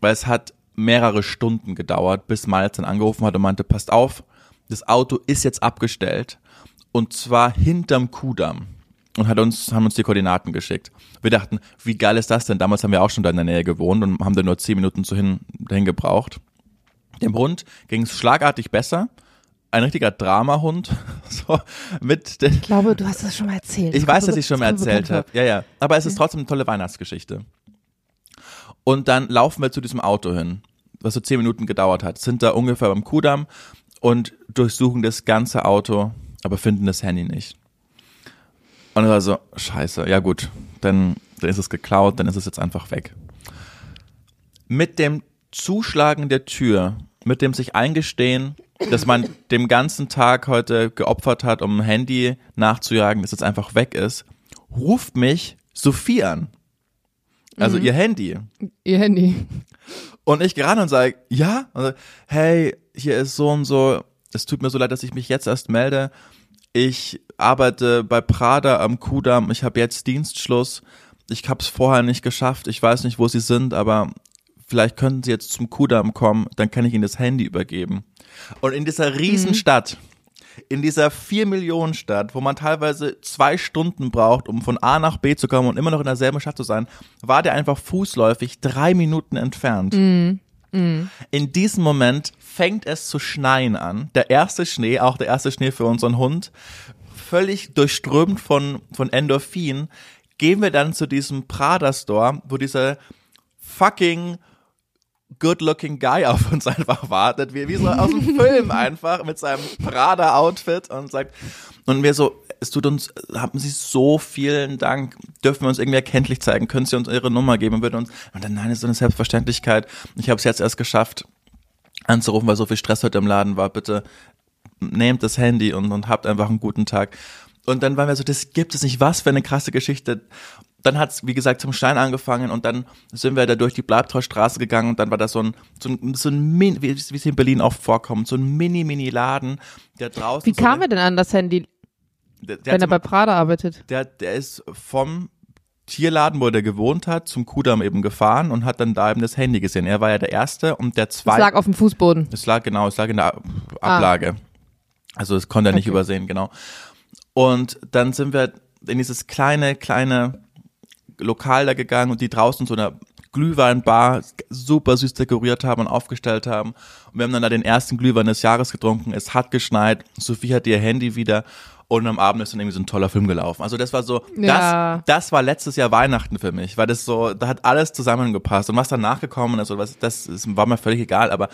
weil es hat mehrere Stunden gedauert, bis Miles dann angerufen hat und meinte, passt auf, das Auto ist jetzt abgestellt und zwar hinterm Kudamm und hat uns, haben uns die Koordinaten geschickt. Wir dachten, wie geil ist das denn? Damals haben wir auch schon da in der Nähe gewohnt und haben da nur zehn Minuten zu hin, dahin gebraucht. Dem Hund ging es schlagartig besser. Ein richtiger Dramahund, so mit Ich glaube, du hast das schon mal erzählt. ich weiß, dass ich schon mal erzählt habe. Ja, ja. Aber es ist trotzdem eine tolle Weihnachtsgeschichte. Und dann laufen wir zu diesem Auto hin, was so zehn Minuten gedauert hat, sind da ungefähr beim Kudamm und durchsuchen das ganze Auto, aber finden das Handy nicht. Und ich war so, scheiße, ja gut, dann, dann ist es geklaut, dann ist es jetzt einfach weg. Mit dem Zuschlagen der Tür, mit dem sich eingestehen, dass man dem ganzen Tag heute geopfert hat, um ein Handy nachzujagen, das jetzt einfach weg ist, ruft mich Sophie an. Also ihr Handy. Ihr Handy. Und ich ran und sage, ja, und so, hey, hier ist so und so, es tut mir so leid, dass ich mich jetzt erst melde. Ich arbeite bei Prada am Kudamm, ich habe jetzt Dienstschluss. Ich habe es vorher nicht geschafft, ich weiß nicht, wo sie sind, aber vielleicht könnten sie jetzt zum Kudamm kommen, dann kann ich ihnen das Handy übergeben. Und in dieser Riesenstadt, in dieser vier Millionen Stadt, wo man teilweise zwei Stunden braucht, um von A nach B zu kommen und immer noch in derselben Stadt zu sein, war der einfach fußläufig drei Minuten entfernt. In diesem Moment fängt es zu schneien an. Der erste Schnee, auch der erste Schnee für unseren Hund, völlig durchströmt von, von Endorphin, gehen wir dann zu diesem Prada Store, wo dieser fucking good-looking Guy auf uns einfach wartet, wie, wie so aus dem Film einfach mit seinem Prada-Outfit und sagt, und wir so, es tut uns, haben Sie so vielen Dank, dürfen wir uns irgendwie erkenntlich zeigen, können Sie uns Ihre Nummer geben, würde uns, und dann, nein, ist so eine Selbstverständlichkeit, ich habe es jetzt erst geschafft, anzurufen, weil so viel Stress heute im Laden war, bitte nehmt das Handy und, und habt einfach einen guten Tag. Und dann waren wir so, das gibt es nicht, was für eine krasse Geschichte. Dann hat's wie gesagt, zum Stein angefangen und dann sind wir da durch die Bleibtreustraße gegangen und dann war das so ein, so ein, so ein wie wie es in Berlin oft vorkommt, so ein Mini-Mini-Laden, der draußen. Wie so kam eine, er denn an das Handy, der, der, wenn er hat bei Prada arbeitet? der, der ist vom Tierladen, wo er gewohnt hat, zum Kudamm eben gefahren und hat dann da eben das Handy gesehen. Er war ja der Erste und der Es Zweite. lag auf dem Fußboden. Es lag genau, es lag in der Ab- Ablage. Also das konnte er nicht Okay. übersehen, genau. Und dann sind wir in dieses kleine, kleine Lokal da gegangen und die draußen so eine Glühweinbar super süß dekoriert haben und aufgestellt haben. Und wir haben dann da den ersten Glühwein des Jahres getrunken. Es hat geschneit. Sophie hatte ihr Handy wieder. Und am Abend ist dann irgendwie so ein toller Film gelaufen. Also das war so, Ja. das, das war letztes Jahr Weihnachten für mich, weil das so, da hat alles zusammengepasst. Und was danach gekommen ist, oder was, das ist, war mir völlig egal. Aber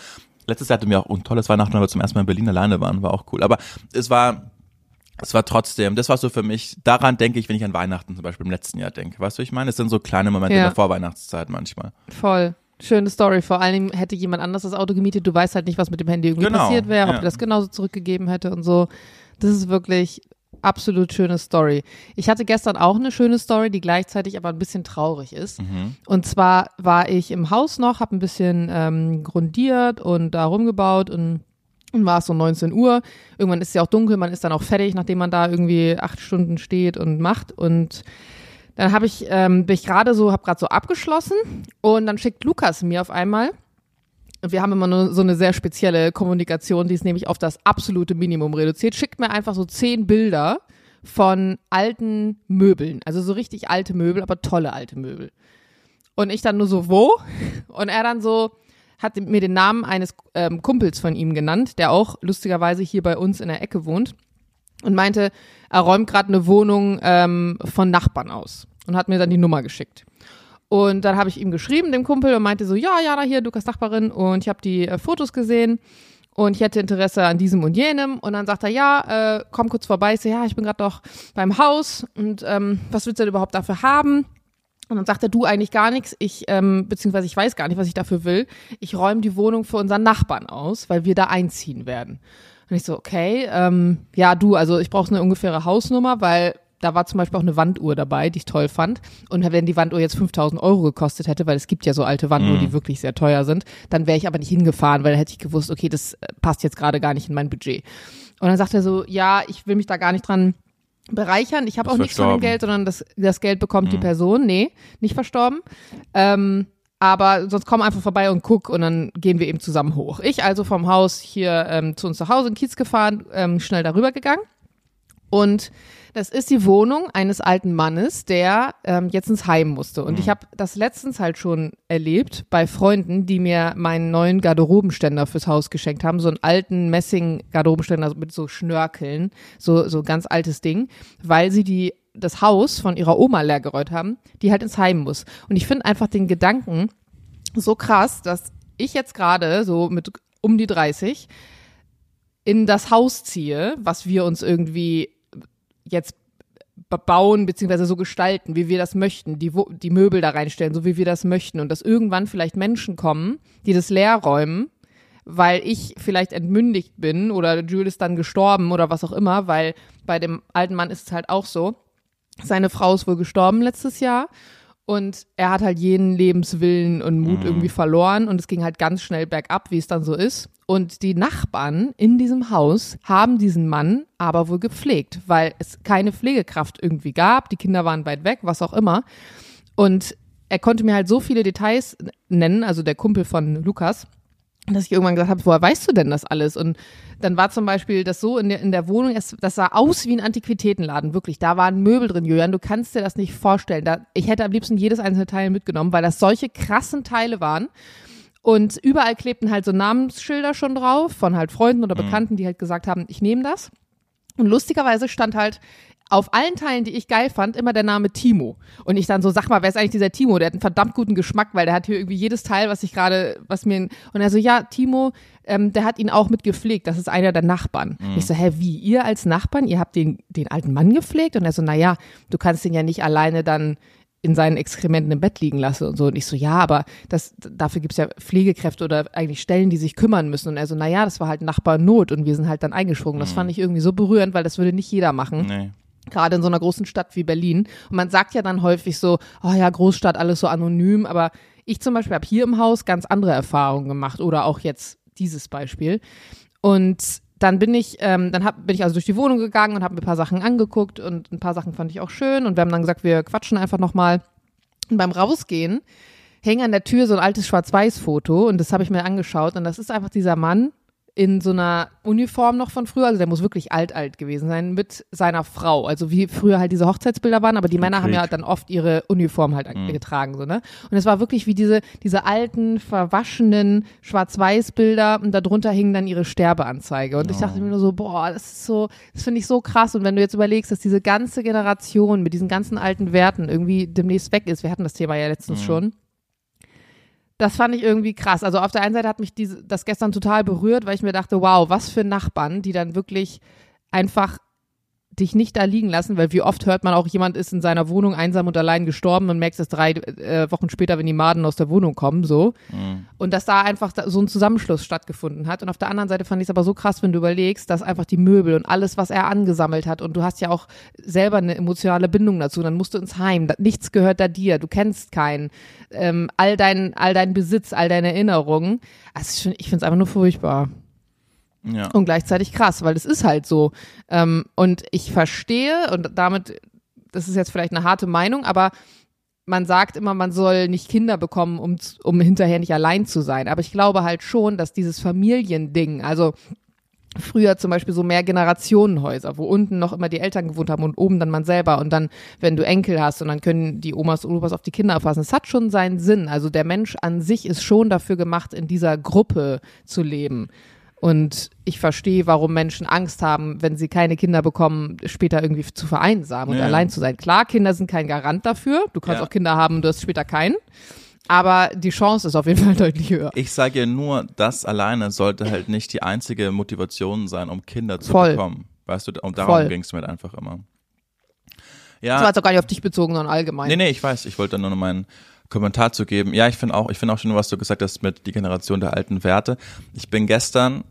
letztes Jahr hatten wir auch ein tolles Weihnachten, weil wir zum ersten Mal in Berlin alleine waren, war auch cool. Aber es war, es war trotzdem, das war so für mich, daran denke ich, wenn ich an Weihnachten zum Beispiel im letzten Jahr denke. Weißt du, ich meine? Es sind so kleine Momente Ja. in der Vorweihnachtszeit manchmal. Voll. Schöne Story. Vor allem hätte jemand anders das Auto gemietet. Du weißt halt nicht, was mit dem Handy irgendwie Genau, passiert wäre, ob ja. er das genauso zurückgegeben hätte und so. Das ist wirklich absolut schöne Story. Ich hatte gestern auch eine schöne Story, die gleichzeitig aber ein bisschen traurig ist. Mhm. Und zwar war ich im Haus noch, habe ein bisschen ähm, grundiert und da rumgebaut und und war es so 19 Uhr. Irgendwann ist es ja auch dunkel, man ist dann auch fertig, nachdem man da irgendwie acht Stunden steht und macht. Und dann habe ich, ähm, bin ich gerade so, habe gerade so abgeschlossen und dann schickt Lukas mir auf einmal. Wir haben immer nur so eine sehr spezielle Kommunikation, die ist nämlich auf das absolute Minimum reduziert. Schickt mir einfach so zehn Bilder von alten Möbeln, also so richtig alte Möbel, aber tolle alte Möbel. Und ich dann nur so, wo? Und er dann so, hat mir den Namen eines ähm, Kumpels von ihm genannt, der auch lustigerweise hier bei uns in der Ecke wohnt und meinte, er räumt gerade eine Wohnung ähm, von Nachbarn aus und hat mir dann die Nummer geschickt. Und dann habe ich ihm geschrieben, dem Kumpel, und meinte so, ja, ja, da hier, Lukas Nachbarin, und ich habe die äh, Fotos gesehen und ich hätte Interesse an diesem und jenem. Und dann sagt er, ja, äh, komm kurz vorbei. Ich so, ja, ich bin gerade doch beim Haus und ähm, was willst du denn überhaupt dafür haben? Und dann sagt er, du eigentlich gar nichts, ich, ähm, beziehungsweise ich weiß gar nicht, was ich dafür will. Ich räume die Wohnung für unseren Nachbarn aus, weil wir da einziehen werden. Und ich so, okay, ähm, ja, du, also ich brauche eine ungefähre Hausnummer, weil da war zum Beispiel auch eine Wanduhr dabei, die ich toll fand. Und wenn die Wanduhr jetzt 5000 Euro gekostet hätte, weil es gibt ja so alte Wanduhren, die wirklich sehr teuer sind, dann wäre ich aber nicht hingefahren, weil dann hätte ich gewusst, okay, das äh, passt jetzt gerade gar nicht in mein Budget. Und dann sagt er so, ja, ich will mich da gar nicht dran bereichern. Ich habe auch nichts von dem. Geld, sondern das, das Geld bekommt die Person. Nee, nicht verstorben. Ähm, aber sonst komm einfach vorbei und guck und dann gehen wir eben zusammen hoch. Ich also vom Haus hier ähm, zu uns zu Hause in Kiez gefahren, ähm, schnell darüber gegangen. Und das ist die Wohnung eines alten Mannes, der ähm, jetzt ins Heim musste. Und ich habe das letztens halt schon erlebt bei Freunden, die mir meinen neuen Garderobenständer fürs Haus geschenkt haben. So einen alten Messing-Garderobenständer mit so Schnörkeln, so, so ganz altes Ding, weil sie die das Haus von ihrer Oma leergeräumt haben, die halt ins Heim muss. Und ich finde einfach den Gedanken so krass, dass ich jetzt gerade so mit um die 30 in das Haus ziehe, was wir uns irgendwie jetzt ba- bauen beziehungsweise so gestalten, wie wir das möchten, die, die Möbel da reinstellen, so wie wir das möchten und dass irgendwann vielleicht Menschen kommen, die das leer räumen, weil ich vielleicht entmündigt bin oder Jules ist dann gestorben oder was auch immer, weil bei dem alten Mann ist es halt auch so, seine Frau ist wohl gestorben letztes Jahr und er hat halt jeden Lebenswillen und Mut irgendwie verloren und es ging halt ganz schnell bergab, wie es dann so ist. Und die Nachbarn in diesem Haus haben diesen Mann aber wohl gepflegt, weil es keine Pflegekraft irgendwie gab. Die Kinder waren weit weg, was auch immer. Und er konnte mir halt so viele Details nennen, also der Kumpel von Lukas, dass ich irgendwann gesagt habe, woher weißt du denn das alles? Und dann war zum Beispiel das so in der, in der Wohnung, es, das sah aus wie ein Antiquitätenladen, wirklich. Da waren Möbel drin, Julian, du kannst dir das nicht vorstellen. Da, ich hätte am liebsten jedes einzelne Teil mitgenommen, weil das solche krassen Teile waren. Und überall klebten halt so Namensschilder schon drauf von halt Freunden oder Bekannten, die halt gesagt haben, ich nehme das. Und lustigerweise stand halt auf allen Teilen, die ich geil fand, immer der Name Timo. Und ich dann so, sag mal, wer ist eigentlich dieser Timo? Der hat einen verdammt guten Geschmack, weil der hat hier irgendwie jedes Teil, was ich gerade, was mir, und er so, ja, Timo, ähm, der hat ihn auch mit gepflegt. Das ist einer der Nachbarn. Ich so, hä, wie, ihr als Nachbarn, ihr habt den, den alten Mann gepflegt? Und er so, na ja, du kannst ihn ja nicht alleine dann in seinen Exkrementen im Bett liegen lassen und so. Und ich so, ja, aber das, dafür gibt's ja Pflegekräfte oder eigentlich Stellen, die sich kümmern müssen. Und er so, na ja, das war halt Nachbar Not und wir sind halt dann eingesprungen. Das fand ich irgendwie so berührend, weil das würde nicht jeder machen Nee. Gerade in so einer großen Stadt wie Berlin. Und man sagt ja dann häufig so, oh ja, Großstadt, alles so anonym, aber ich zum Beispiel habe hier im Haus ganz andere Erfahrungen gemacht oder auch jetzt dieses Beispiel. Und dann bin ich, ähm, dann hab, bin ich also durch die Wohnung gegangen und habe mir ein paar Sachen angeguckt und ein paar Sachen fand ich auch schön und wir haben dann gesagt, wir quatschen einfach nochmal. Und beim Rausgehen hing an der Tür so ein altes Schwarz-Weiß-Foto und das habe ich mir angeschaut und das ist einfach dieser Mann in so einer Uniform noch von früher, also der muss wirklich alt, alt gewesen sein, mit seiner Frau. Also wie früher halt diese Hochzeitsbilder waren, aber die Männer haben Krieg. ja dann oft ihre Uniform halt getragen, so, ne? Und es war wirklich wie diese, diese alten, verwaschenen Schwarz-Weiß-Bilder und darunter hing dann ihre Sterbeanzeige. Und ich dachte mir nur so, boah, das ist so, das finde ich so krass. Und wenn du jetzt überlegst, dass diese ganze Generation mit diesen ganzen alten Werten irgendwie demnächst weg ist, wir hatten das Thema ja letztens schon, das fand ich irgendwie krass. Also auf der einen Seite hat mich diese, das gestern total berührt, weil ich mir dachte, wow, was für Nachbarn, die dann wirklich einfach dich nicht da liegen lassen, weil wie oft hört man auch, jemand ist in seiner Wohnung einsam und allein gestorben und merkst es drei äh, Wochen später, wenn die Maden aus der Wohnung kommen, so. Und dass da einfach so ein Zusammenschluss stattgefunden hat. Und auf der anderen Seite fand ich es aber so krass, wenn du überlegst, dass einfach die Möbel und alles, was er angesammelt hat, und du hast ja auch selber eine emotionale Bindung dazu, dann musst du ins Heim, nichts gehört da dir, du kennst keinen, ähm, all dein, all dein Besitz, all deine Erinnerungen. Also ich finde es einfach nur furchtbar Ja. und gleichzeitig krass, weil es ist halt so. Ähm, und ich verstehe, und damit, das ist jetzt vielleicht eine harte Meinung, aber man sagt immer, man soll nicht Kinder bekommen, um, um hinterher nicht allein zu sein. Aber ich glaube halt schon, dass dieses Familiending, also früher zum Beispiel so mehr Generationenhäuser, wo unten noch immer die Eltern gewohnt haben und oben dann man selber und dann, wenn du Enkel hast und dann können die Omas und Opas auf die Kinder aufpassen. Es hat schon seinen Sinn. Also der Mensch an sich ist schon dafür gemacht, in dieser Gruppe zu leben. Und ich verstehe, warum Menschen Angst haben, wenn sie keine Kinder bekommen, später irgendwie zu vereinsamen und Ja. allein zu sein. Klar, Kinder sind kein Garant dafür. Du kannst Ja. auch Kinder haben du hast später keinen. Aber die Chance ist auf jeden Fall deutlich höher. Ich sage ja nur, das alleine sollte halt nicht die einzige Motivation sein, um Kinder zu Voll. bekommen. Weißt du, und darum ging es mir halt einfach immer. Ja. Das war jetzt auch gar nicht auf dich bezogen, sondern allgemein. Nee, nee, ich weiß. Ich wollte nur noch meinen Kommentar zu geben. Ja, ich finde auch, ich finde auch schon, was du gesagt hast mit die Generation der alten Werte. Ich bin gestern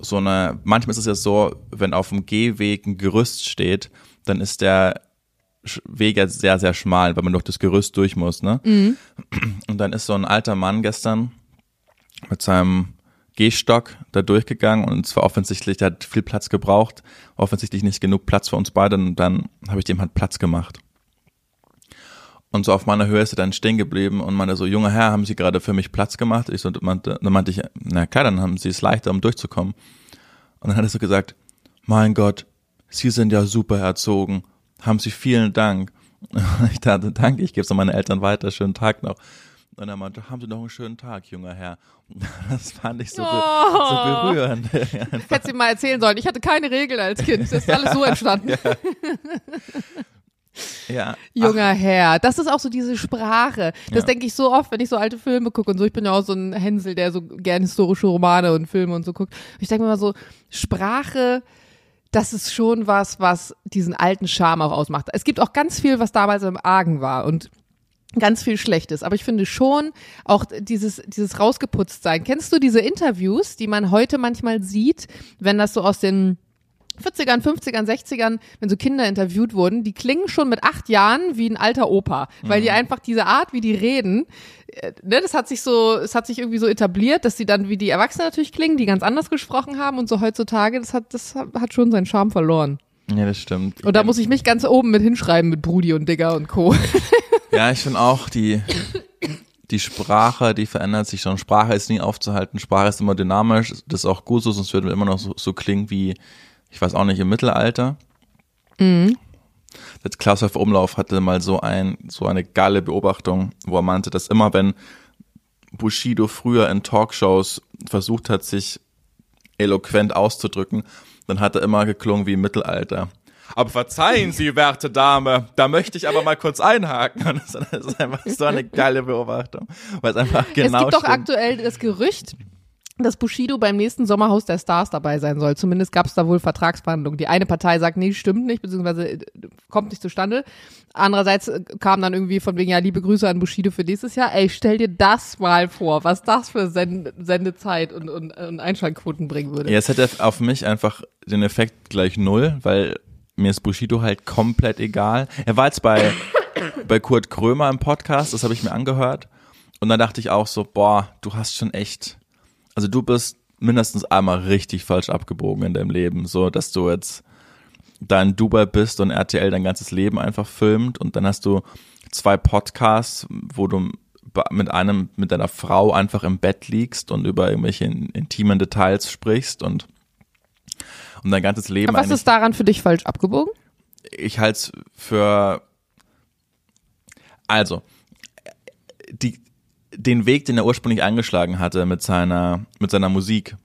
so eine, manchmal ist es ja so, wenn auf dem Gehweg ein Gerüst steht, dann ist der Weg ja sehr, sehr schmal, weil man durch das Gerüst durch muss, ne? Und dann ist so ein alter Mann gestern mit seinem Gehstock da durchgegangen und es war offensichtlich, der hat viel Platz gebraucht, offensichtlich nicht genug Platz für uns beide und dann habe ich dem halt Platz gemacht. Und so auf meiner Höhe ist er dann stehen geblieben und meinte so, junger Herr, haben Sie gerade für mich Platz gemacht? Ich so, meinte, dann meinte ich, na klar, dann haben Sie es leichter, um durchzukommen. Und dann hat er so gesagt, mein Gott, Sie sind ja super erzogen. Haben Sie vielen Dank. Und ich dachte, danke, ich gebe es an meine Eltern weiter, schönen Tag noch. Und er meinte, haben Sie noch einen schönen Tag, junger Herr. Das fand ich so, be Oh. so berührend. Hättest du ihm mal erzählen sollen. Ich hatte keine Regeln als Kind. Das ist alles so entstanden. ja. Junger Herr. Das ist auch so diese Sprache. Das Ja. denke ich so oft, wenn ich so alte Filme gucke und so. Ich bin ja auch so ein Hänsel, der so gern historische Romane und Filme und so guckt. Ich denke mir mal so, Sprache, das ist schon was, was diesen alten Charme auch ausmacht. Es gibt auch ganz viel, was damals im Argen war und ganz viel Schlechtes. Aber ich finde schon auch dieses, dieses rausgeputzt sein. Kennst du diese Interviews, die man heute manchmal sieht, wenn das so aus den 40ern, 50ern, 60ern, wenn so Kinder interviewt wurden, die klingen schon mit acht Jahren wie ein alter Opa, weil die einfach diese Art, wie die reden, äh, ne, das hat sich so, es hat sich irgendwie so etabliert, dass sie dann wie die Erwachsenen natürlich klingen, die ganz anders gesprochen haben und so heutzutage, das hat, das hat schon seinen Charme verloren. ja, das stimmt. Und da muss ich mich ganz oben mit hinschreiben mit Brudi und Digger und Co. Ja, ich finde auch, die, die Sprache, die verändert sich schon. Sprache ist nie aufzuhalten. Sprache ist immer dynamisch. Das ist auch gut so, sonst würden wir immer noch so, so klingen wie, ich weiß auch nicht, im Mittelalter. Das Klaus Häufer Umlauf hatte mal so ein, so eine geile Beobachtung, wo er meinte, dass immer wenn Bushido früher in Talkshows versucht hat, sich eloquent auszudrücken, dann hat er immer geklungen wie im Mittelalter. Aber verzeihen Sie, werte Dame, da möchte ich aber mal kurz einhaken. Das ist einfach so eine geile Beobachtung, weil es einfach genau es gibt doch stimmt. aktuell das Gerücht, dass Bushido beim nächsten Sommerhaus der Stars dabei sein soll. Zumindest gab es da wohl Vertragsverhandlungen. Die eine Partei sagt, nee, stimmt nicht, beziehungsweise äh, kommt nicht zustande. Andererseits äh, kam dann irgendwie von wegen, ja, liebe Grüße an Bushido für nächstes Jahr. Ey, stell dir das mal vor, was das für Send Sendezeit und, und, und Einschaltquoten bringen würde. Ja, es hätte auf mich einfach den Effekt gleich null, weil mir ist Bushido halt komplett egal. Er war jetzt bei, bei Kurt Krömer im Podcast, das habe ich mir angehört. Und dann dachte ich auch so, boah, du hast schon echt, also du bist mindestens einmal richtig falsch abgebogen in deinem Leben, so dass du jetzt da in Dubai bist und RTL dein ganzes Leben einfach filmt und dann hast du zwei Podcasts, wo du mit einem, mit deiner Frau einfach im Bett liegst und über irgendwelche in- intimen Details sprichst und, und dein ganzes Leben Aber was ist daran für dich falsch abgebogen? ich halte es für, also, die, den Weg, den er ursprünglich eingeschlagen hatte mit seiner, mit seiner Musik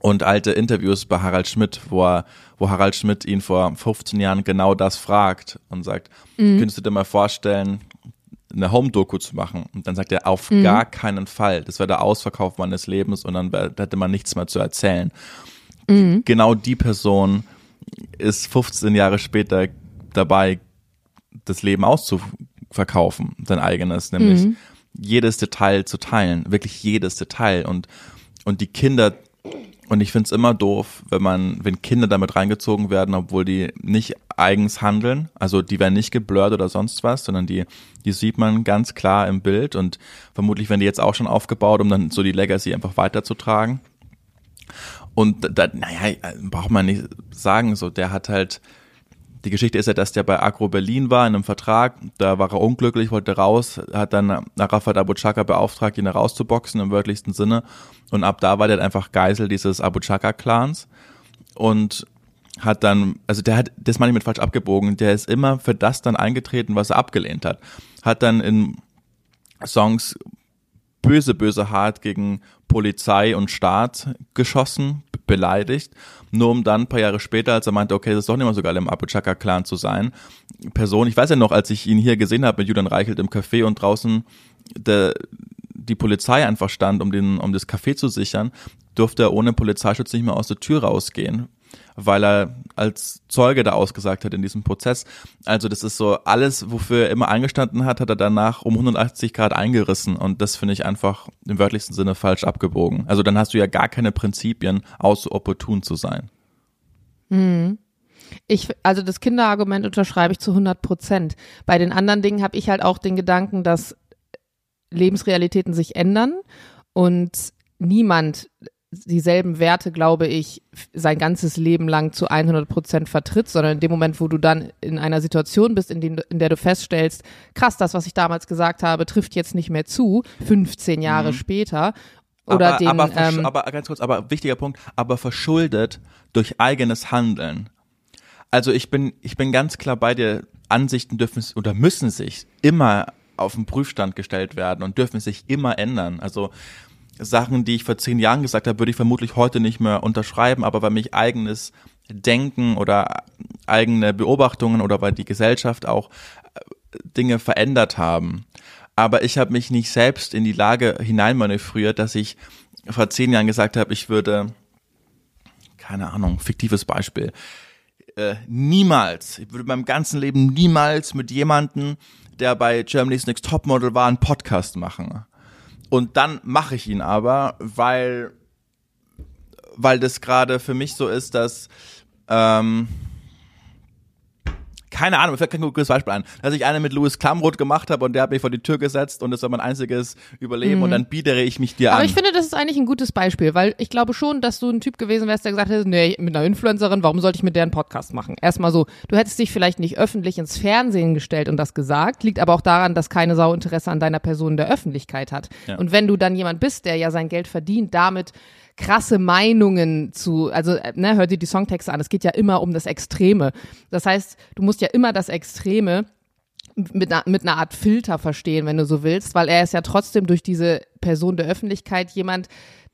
und alte Interviews bei Harald Schmidt, wo er, wo Harald Schmidt ihn vor 15 Jahren genau das fragt und sagt, könntest du dir mal vorstellen, eine Home-Doku zu machen? Und dann sagt er, auf gar keinen Fall. Das wäre der Ausverkauf meines Lebens und dann hätte man nichts mehr zu erzählen. Genau die Person ist 15 Jahre später dabei, das Leben auszuverkaufen, sein eigenes, nämlich jedes Detail zu teilen, wirklich jedes Detail. Und und die Kinder und ich find's immer doof, wenn man, wenn Kinder damit reingezogen werden, obwohl die nicht eigens handeln, also die werden nicht geblurrt oder sonst was, sondern die, die sieht man ganz klar im Bild. Und vermutlich werden die jetzt auch schon aufgebaut, um dann so die Legacy einfach weiterzutragen. Und da, naja, braucht man nicht sagen, so der hat halt, die Geschichte ist ja, dass der bei Agro Berlin war in einem Vertrag, da war er unglücklich, wollte raus, hat dann Arafat Abu Chaka beauftragt, ihn da rauszuboxen im wörtlichsten Sinne. Und ab da war der einfach Geisel dieses Abu Chaka Clans. Und hat dann, also der hat, das meine ich mit falsch abgebogen, der ist immer für das dann eingetreten, was er abgelehnt hat. Hat dann in Songs böse, böse hart gegen Polizei und Staat geschossen, beleidigt, nur um dann ein paar Jahre später, als er meinte, okay, das ist doch nicht mehr so geil, im Abu Chaka Clan zu sein. Person, ich weiß ja noch, als ich ihn hier gesehen habe mit Julian Reichelt im Café und draußen der, die Polizei einfach stand, um, den, um das Café zu sichern, durfte er ohne Polizeischutz nicht mehr aus der Tür rausgehen. Weil er als Zeuge da ausgesagt hat in diesem Prozess. Also das ist so alles, wofür er immer eingestanden hat, hat er danach um 180 Grad eingerissen und das finde ich einfach im wörtlichsten Sinne falsch abgebogen. Also dann hast du ja gar keine Prinzipien, außer opportun zu sein. Mhm. Ich, also das Kinderargument unterschreibe ich zu 100 Prozent. Bei den anderen Dingen habe ich halt auch den Gedanken, dass Lebensrealitäten sich ändern und niemand dieselben Werte, glaube ich, sein ganzes Leben lang zu 100 Prozent vertritt, sondern in dem Moment, wo du dann in einer Situation bist, in, dem, in der du feststellst, krass, das, was ich damals gesagt habe, trifft jetzt nicht mehr zu, 15 Jahre mhm. später. Oder aber, den, aber, ähm, aber ganz kurz, aber wichtiger Punkt, aber verschuldet durch eigenes Handeln. Also ich bin, ich bin ganz klar bei dir, Ansichten dürfen oder müssen sich immer auf den Prüfstand gestellt werden und dürfen sich immer ändern. Also Sachen, die ich vor zehn Jahren gesagt habe, würde ich vermutlich heute nicht mehr unterschreiben, aber weil mich eigenes Denken oder eigene Beobachtungen oder weil die Gesellschaft auch äh, Dinge verändert haben. Aber ich habe mich nicht selbst in die Lage hineinmanövriert, dass ich vor zehn Jahren gesagt habe, ich würde, keine Ahnung, fiktives Beispiel, äh, niemals, ich würde meinem ganzen Leben niemals mit jemandem, der bei Germany's Next Topmodel war, einen Podcast machen. Und dann mache ich ihn aber, weil, weil das gerade für mich so ist, dass ähm, keine Ahnung, mir fällt kein gutes Beispiel ein, dass ich eine mit Louis Klamroth gemacht habe und der hat mich vor die Tür gesetzt und das war mein einziges Überleben mhm. und dann biedere ich mich dir an. Aber ich finde, das ist eigentlich ein gutes Beispiel, weil ich glaube schon, dass du ein Typ gewesen wärst, der gesagt hätte, nee, mit einer Influencerin, warum sollte ich mit der einen Podcast machen? Erstmal so, du hättest dich vielleicht nicht öffentlich ins Fernsehen gestellt und das gesagt, liegt aber auch daran, dass keine Sau Interesse an deiner Person in der Öffentlichkeit hat. Ja. Und wenn du dann jemand bist, der ja sein Geld verdient, damit krasse Meinungen zu, also ne, hör dir die Songtexte an, es geht ja immer um das Extreme. Das heißt, du musst ja immer das Extreme mit einer, mit einer Art Filter verstehen, wenn du so willst, weil er ist ja trotzdem durch diese Person der Öffentlichkeit jemand,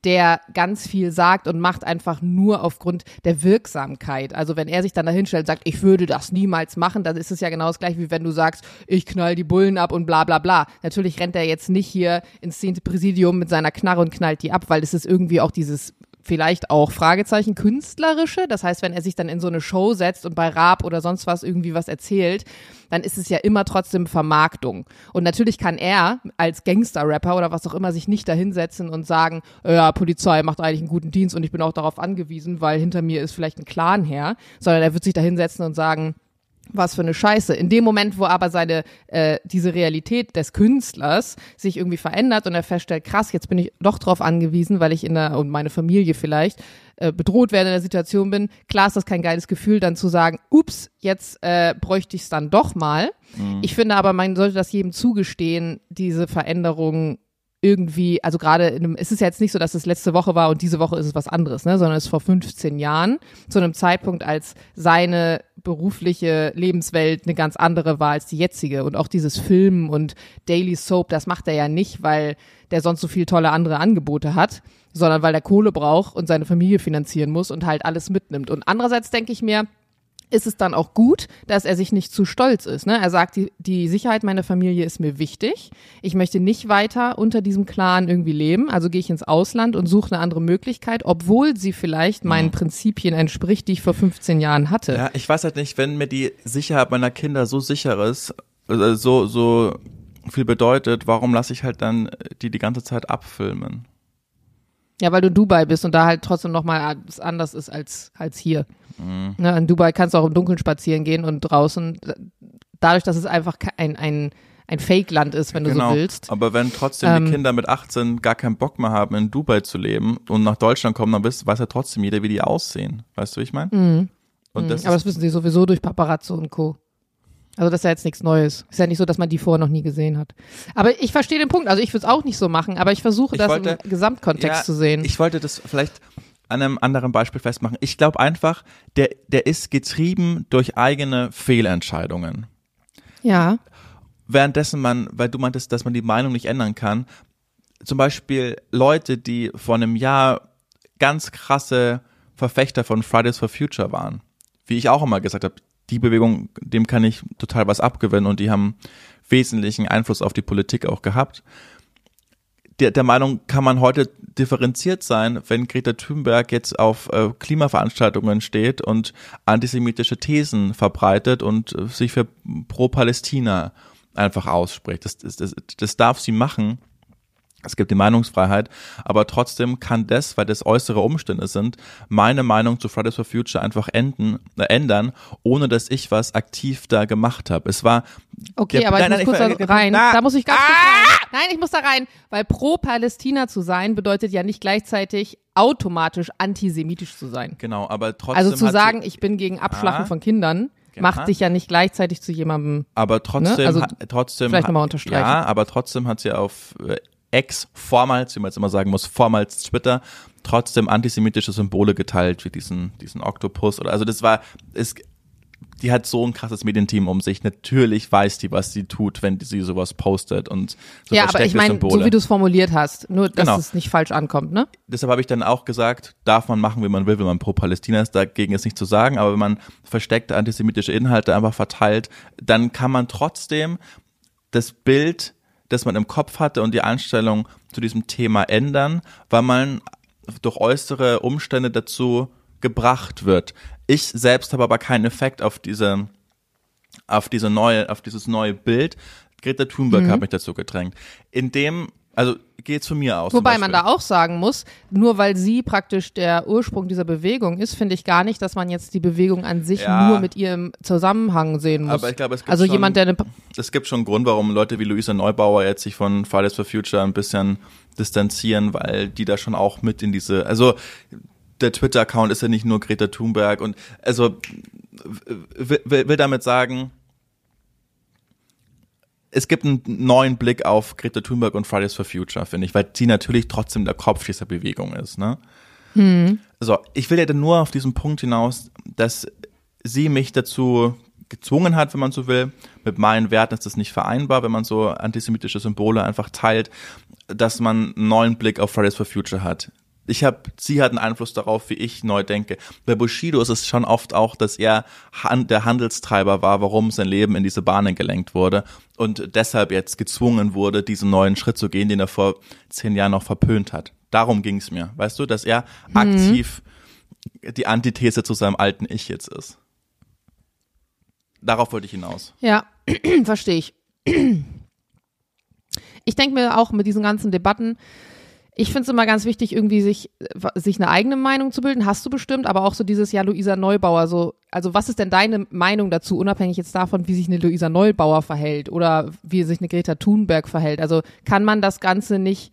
der ganz viel sagt und macht einfach nur aufgrund der Wirksamkeit. Also wenn er sich dann dahinstellt und sagt, ich würde das niemals machen, dann ist es ja genau das gleiche, wie wenn du sagst, ich knall die Bullen ab und bla bla bla. Natürlich rennt er jetzt nicht hier ins zehnte Präsidium mit seiner Knarre und knallt die ab, weil es ist irgendwie auch dieses vielleicht auch Fragezeichen künstlerische. Das heißt, wenn er sich dann in so eine Show setzt und bei Raab oder sonst was irgendwie was erzählt, dann ist es ja immer trotzdem Vermarktung. Und natürlich kann er als Gangster-Rapper oder was auch immer sich nicht dahinsetzen und sagen, ja, Polizei macht eigentlich einen guten Dienst und ich bin auch darauf angewiesen, weil hinter mir ist vielleicht ein Clan her, sondern er wird sich dahinsetzen und sagen, was für eine Scheiße. In dem Moment, wo aber seine äh, diese Realität des Künstlers sich irgendwie verändert und er feststellt, krass, jetzt bin ich doch drauf angewiesen, weil ich in der und meine Familie vielleicht äh, bedroht werde in der Situation bin. Klar ist das kein geiles Gefühl, dann zu sagen, ups, jetzt äh, bräuchte ich es dann doch mal. Mhm. Ich finde aber, man sollte das jedem zugestehen, diese Veränderung irgendwie, also gerade in einem, es ist ja jetzt nicht so, dass es letzte Woche war und diese Woche ist es was anderes, ne, sondern es ist vor 15 Jahren, zu einem Zeitpunkt, als seine berufliche Lebenswelt eine ganz andere war als die jetzige. Und auch dieses Filmen und Daily Soap, das macht er ja nicht, weil der sonst so viel tolle andere Angebote hat, sondern weil er Kohle braucht und seine Familie finanzieren muss und halt alles mitnimmt. Und andererseits denke ich mir, ist es dann auch gut, dass er sich nicht zu stolz ist. Ne? Er sagt, die, die Sicherheit meiner Familie ist mir wichtig. Ich möchte nicht weiter unter diesem Clan irgendwie leben. Also gehe ich ins Ausland und suche eine andere Möglichkeit, obwohl sie vielleicht meinen Prinzipien entspricht, die ich vor 15 Jahren hatte. Ja, ich weiß halt nicht, wenn mir die Sicherheit meiner Kinder so sicher ist, äh, so, so viel bedeutet, warum lasse ich halt dann die die ganze Zeit abfilmen? Ja, weil du Dubai bist und da halt trotzdem nochmal anders ist als, als hier. Mhm. Ne, in Dubai kannst du auch im Dunkeln spazieren gehen und draußen, dadurch, dass es einfach ein, ein, ein Fake-Land ist, wenn genau. du so genau. willst. Aber wenn trotzdem ähm, die Kinder mit 18 gar keinen Bock mehr haben, in Dubai zu leben und nach Deutschland kommen, dann weiß, weiß ja trotzdem jeder, wie die aussehen. Weißt du, wie ich meine? Mhm. Und das mhm. Aber das wissen sie sowieso durch Paparazzo und Co. Also das ist ja jetzt nichts Neues. Ist ja nicht so, dass man die vorher noch nie gesehen hat. Aber ich verstehe den Punkt. Also ich würde es auch nicht so machen, aber ich versuche ich das wollte, im Gesamtkontext ja, zu sehen. Ich wollte das vielleicht an einem anderen Beispiel festmachen. Ich glaube einfach, der, der ist getrieben durch eigene Fehlentscheidungen. Ja. Währenddessen man, weil du meintest, dass man die Meinung nicht ändern kann, zum Beispiel Leute, die vor einem Jahr ganz krasse Verfechter von Fridays for Future waren, wie ich auch immer gesagt habe, die Bewegung, dem kann ich total was abgewinnen und die haben wesentlichen Einfluss auf die Politik auch gehabt. Der, der Meinung kann man heute differenziert sein, wenn Greta Thunberg jetzt auf äh, Klimaveranstaltungen steht und antisemitische Thesen verbreitet und äh, sich für pro-Palästina einfach ausspricht. Das, das, das, das darf sie machen. Es gibt die Meinungsfreiheit, aber trotzdem kann das, weil das äußere Umstände sind, meine Meinung zu Fridays for Future einfach enden, äh, ändern, ohne dass ich was aktiv da gemacht habe. Es war Okay, der- aber ich nein, muss nein, kurz ich- da rein. na, da muss ich ganz kurz Ah! rein. Nein, ich muss da rein, weil pro Palästina zu sein bedeutet ja nicht gleichzeitig automatisch antisemitisch zu sein. Genau, aber trotzdem Also zu sagen, sie, ich bin gegen Abschlachten Ah. von Kindern, macht Ja. dich ja nicht gleichzeitig zu jemandem. aber trotzdem, ne? Also trotzdem, vielleicht ha- noch mal unterstreichen. ja, aber trotzdem hat sie auf äh, Ex vormals, wie man jetzt immer sagen muss, vormals Twitter, trotzdem antisemitische Symbole geteilt, wie diesen, diesen Oktopus oder, also das war, es, die hat so ein krasses Medienteam um sich. Natürlich weiß die, was sie tut, wenn sie sowas postet und so ja, aber ich meine, so wie du es formuliert hast, nur dass Genau. es nicht falsch ankommt, ne? deshalb habe ich dann auch gesagt, darf man machen, wie man will, wenn man pro Palästina ist, dagegen ist nicht zu sagen, aber wenn man versteckte antisemitische Inhalte einfach verteilt, dann kann man trotzdem das Bild, das man im Kopf hatte und die Einstellung zu diesem Thema ändern, weil man durch äußere Umstände dazu gebracht wird. Ich selbst habe aber keinen Effekt auf diese auf diese neue, auf dieses neue Bild. Greta Thunberg Mhm. hat mich dazu gedrängt. In dem, also geht's von mir aus. Wobei man da auch sagen muss, nur weil sie praktisch der Ursprung dieser Bewegung ist, finde ich gar nicht, dass man jetzt die Bewegung an sich Ja. nur mit ihrem Zusammenhang sehen muss. Aber ich glaube, es gibt also schon- jemand, der eine, Es gibt schon einen Grund, warum Leute wie Luisa Neubauer jetzt sich von Fridays for Future ein bisschen distanzieren, weil die da schon auch mit in diese, also der Twitter-Account ist ja nicht nur Greta Thunberg und also will, will damit sagen, es gibt einen neuen Blick auf Greta Thunberg und Fridays for Future, finde ich, weil sie natürlich trotzdem der Kopf dieser Bewegung ist, ne? So, ich will ja dann nur auf diesen Punkt hinaus, dass sie mich dazu gezwungen hat, wenn man so will. Mit meinen Werten ist das nicht vereinbar, wenn man so antisemitische Symbole einfach teilt, dass man einen neuen Blick auf Fridays for Future hat. Ich habe, sie hat einen Einfluss darauf, wie ich neu denke. Bei Bushido ist es schon oft auch, dass er der Handelstreiber war, warum sein Leben in diese Bahnen gelenkt wurde und deshalb jetzt gezwungen wurde, diesen neuen Schritt zu gehen, den er vor zehn Jahren noch verpönt hat. Darum ging es mir, weißt du, dass er aktiv die Antithese zu seinem alten Ich jetzt ist. Darauf wollte ich hinaus. ja, verstehe ich. Ich denke mir auch mit diesen ganzen Debatten, ich finde es immer ganz wichtig, irgendwie sich, sich eine eigene Meinung zu bilden. Hast du bestimmt, aber auch so dieses Jahr Luisa Neubauer. So, also was ist denn deine Meinung dazu, unabhängig jetzt davon, wie sich eine Luisa Neubauer verhält oder wie sich eine Greta Thunberg verhält? Also kann man das Ganze nicht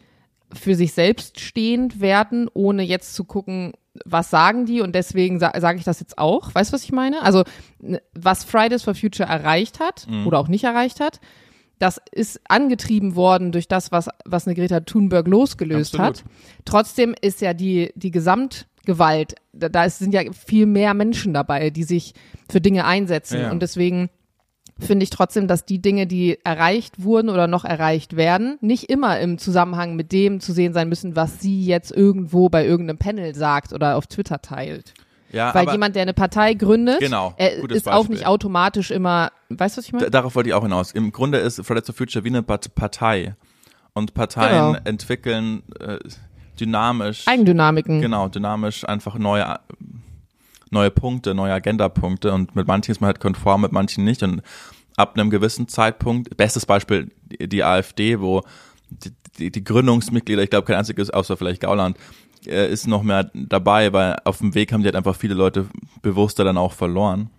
für sich selbst stehend werten, ohne jetzt zu gucken, was sagen die und deswegen sa sage ich das jetzt auch. Weißt du, was ich meine? Also was Fridays for Future erreicht hat oder auch nicht erreicht hat, das ist angetrieben worden durch das, was, was eine Greta Thunberg losgelöst Absolut. hat. Trotzdem ist ja die, die Gesamtgewalt, da, da ist, sind ja viel mehr Menschen dabei, die sich für Dinge einsetzen. Ja. Und deswegen finde ich trotzdem, dass die Dinge, die erreicht wurden oder noch erreicht werden, nicht immer im Zusammenhang mit dem zu sehen sein müssen, was sie jetzt irgendwo bei irgendeinem Panel sagt oder auf Twitter teilt. Ja, Weil jemand, der eine Partei gründet, Genau, ist auch Beispiel. nicht automatisch immer, weißt du, was ich meine? d- darauf wollte ich auch hinaus. Im Grunde ist Fridays for Future wie eine Partei. Und Parteien Genau. entwickeln äh, dynamisch, Eigendynamiken. genau, dynamisch einfach neue neue Punkte, neue Agendapunkte und mit manchen ist man halt konform, mit manchen nicht und ab einem gewissen Zeitpunkt, bestes Beispiel die, die AfD, wo die, die, die Gründungsmitglieder, ich glaube kein einziges, außer vielleicht Gauland, äh, ist noch mehr dabei, weil auf dem Weg haben die halt einfach viele Leute bewusster dann auch verloren.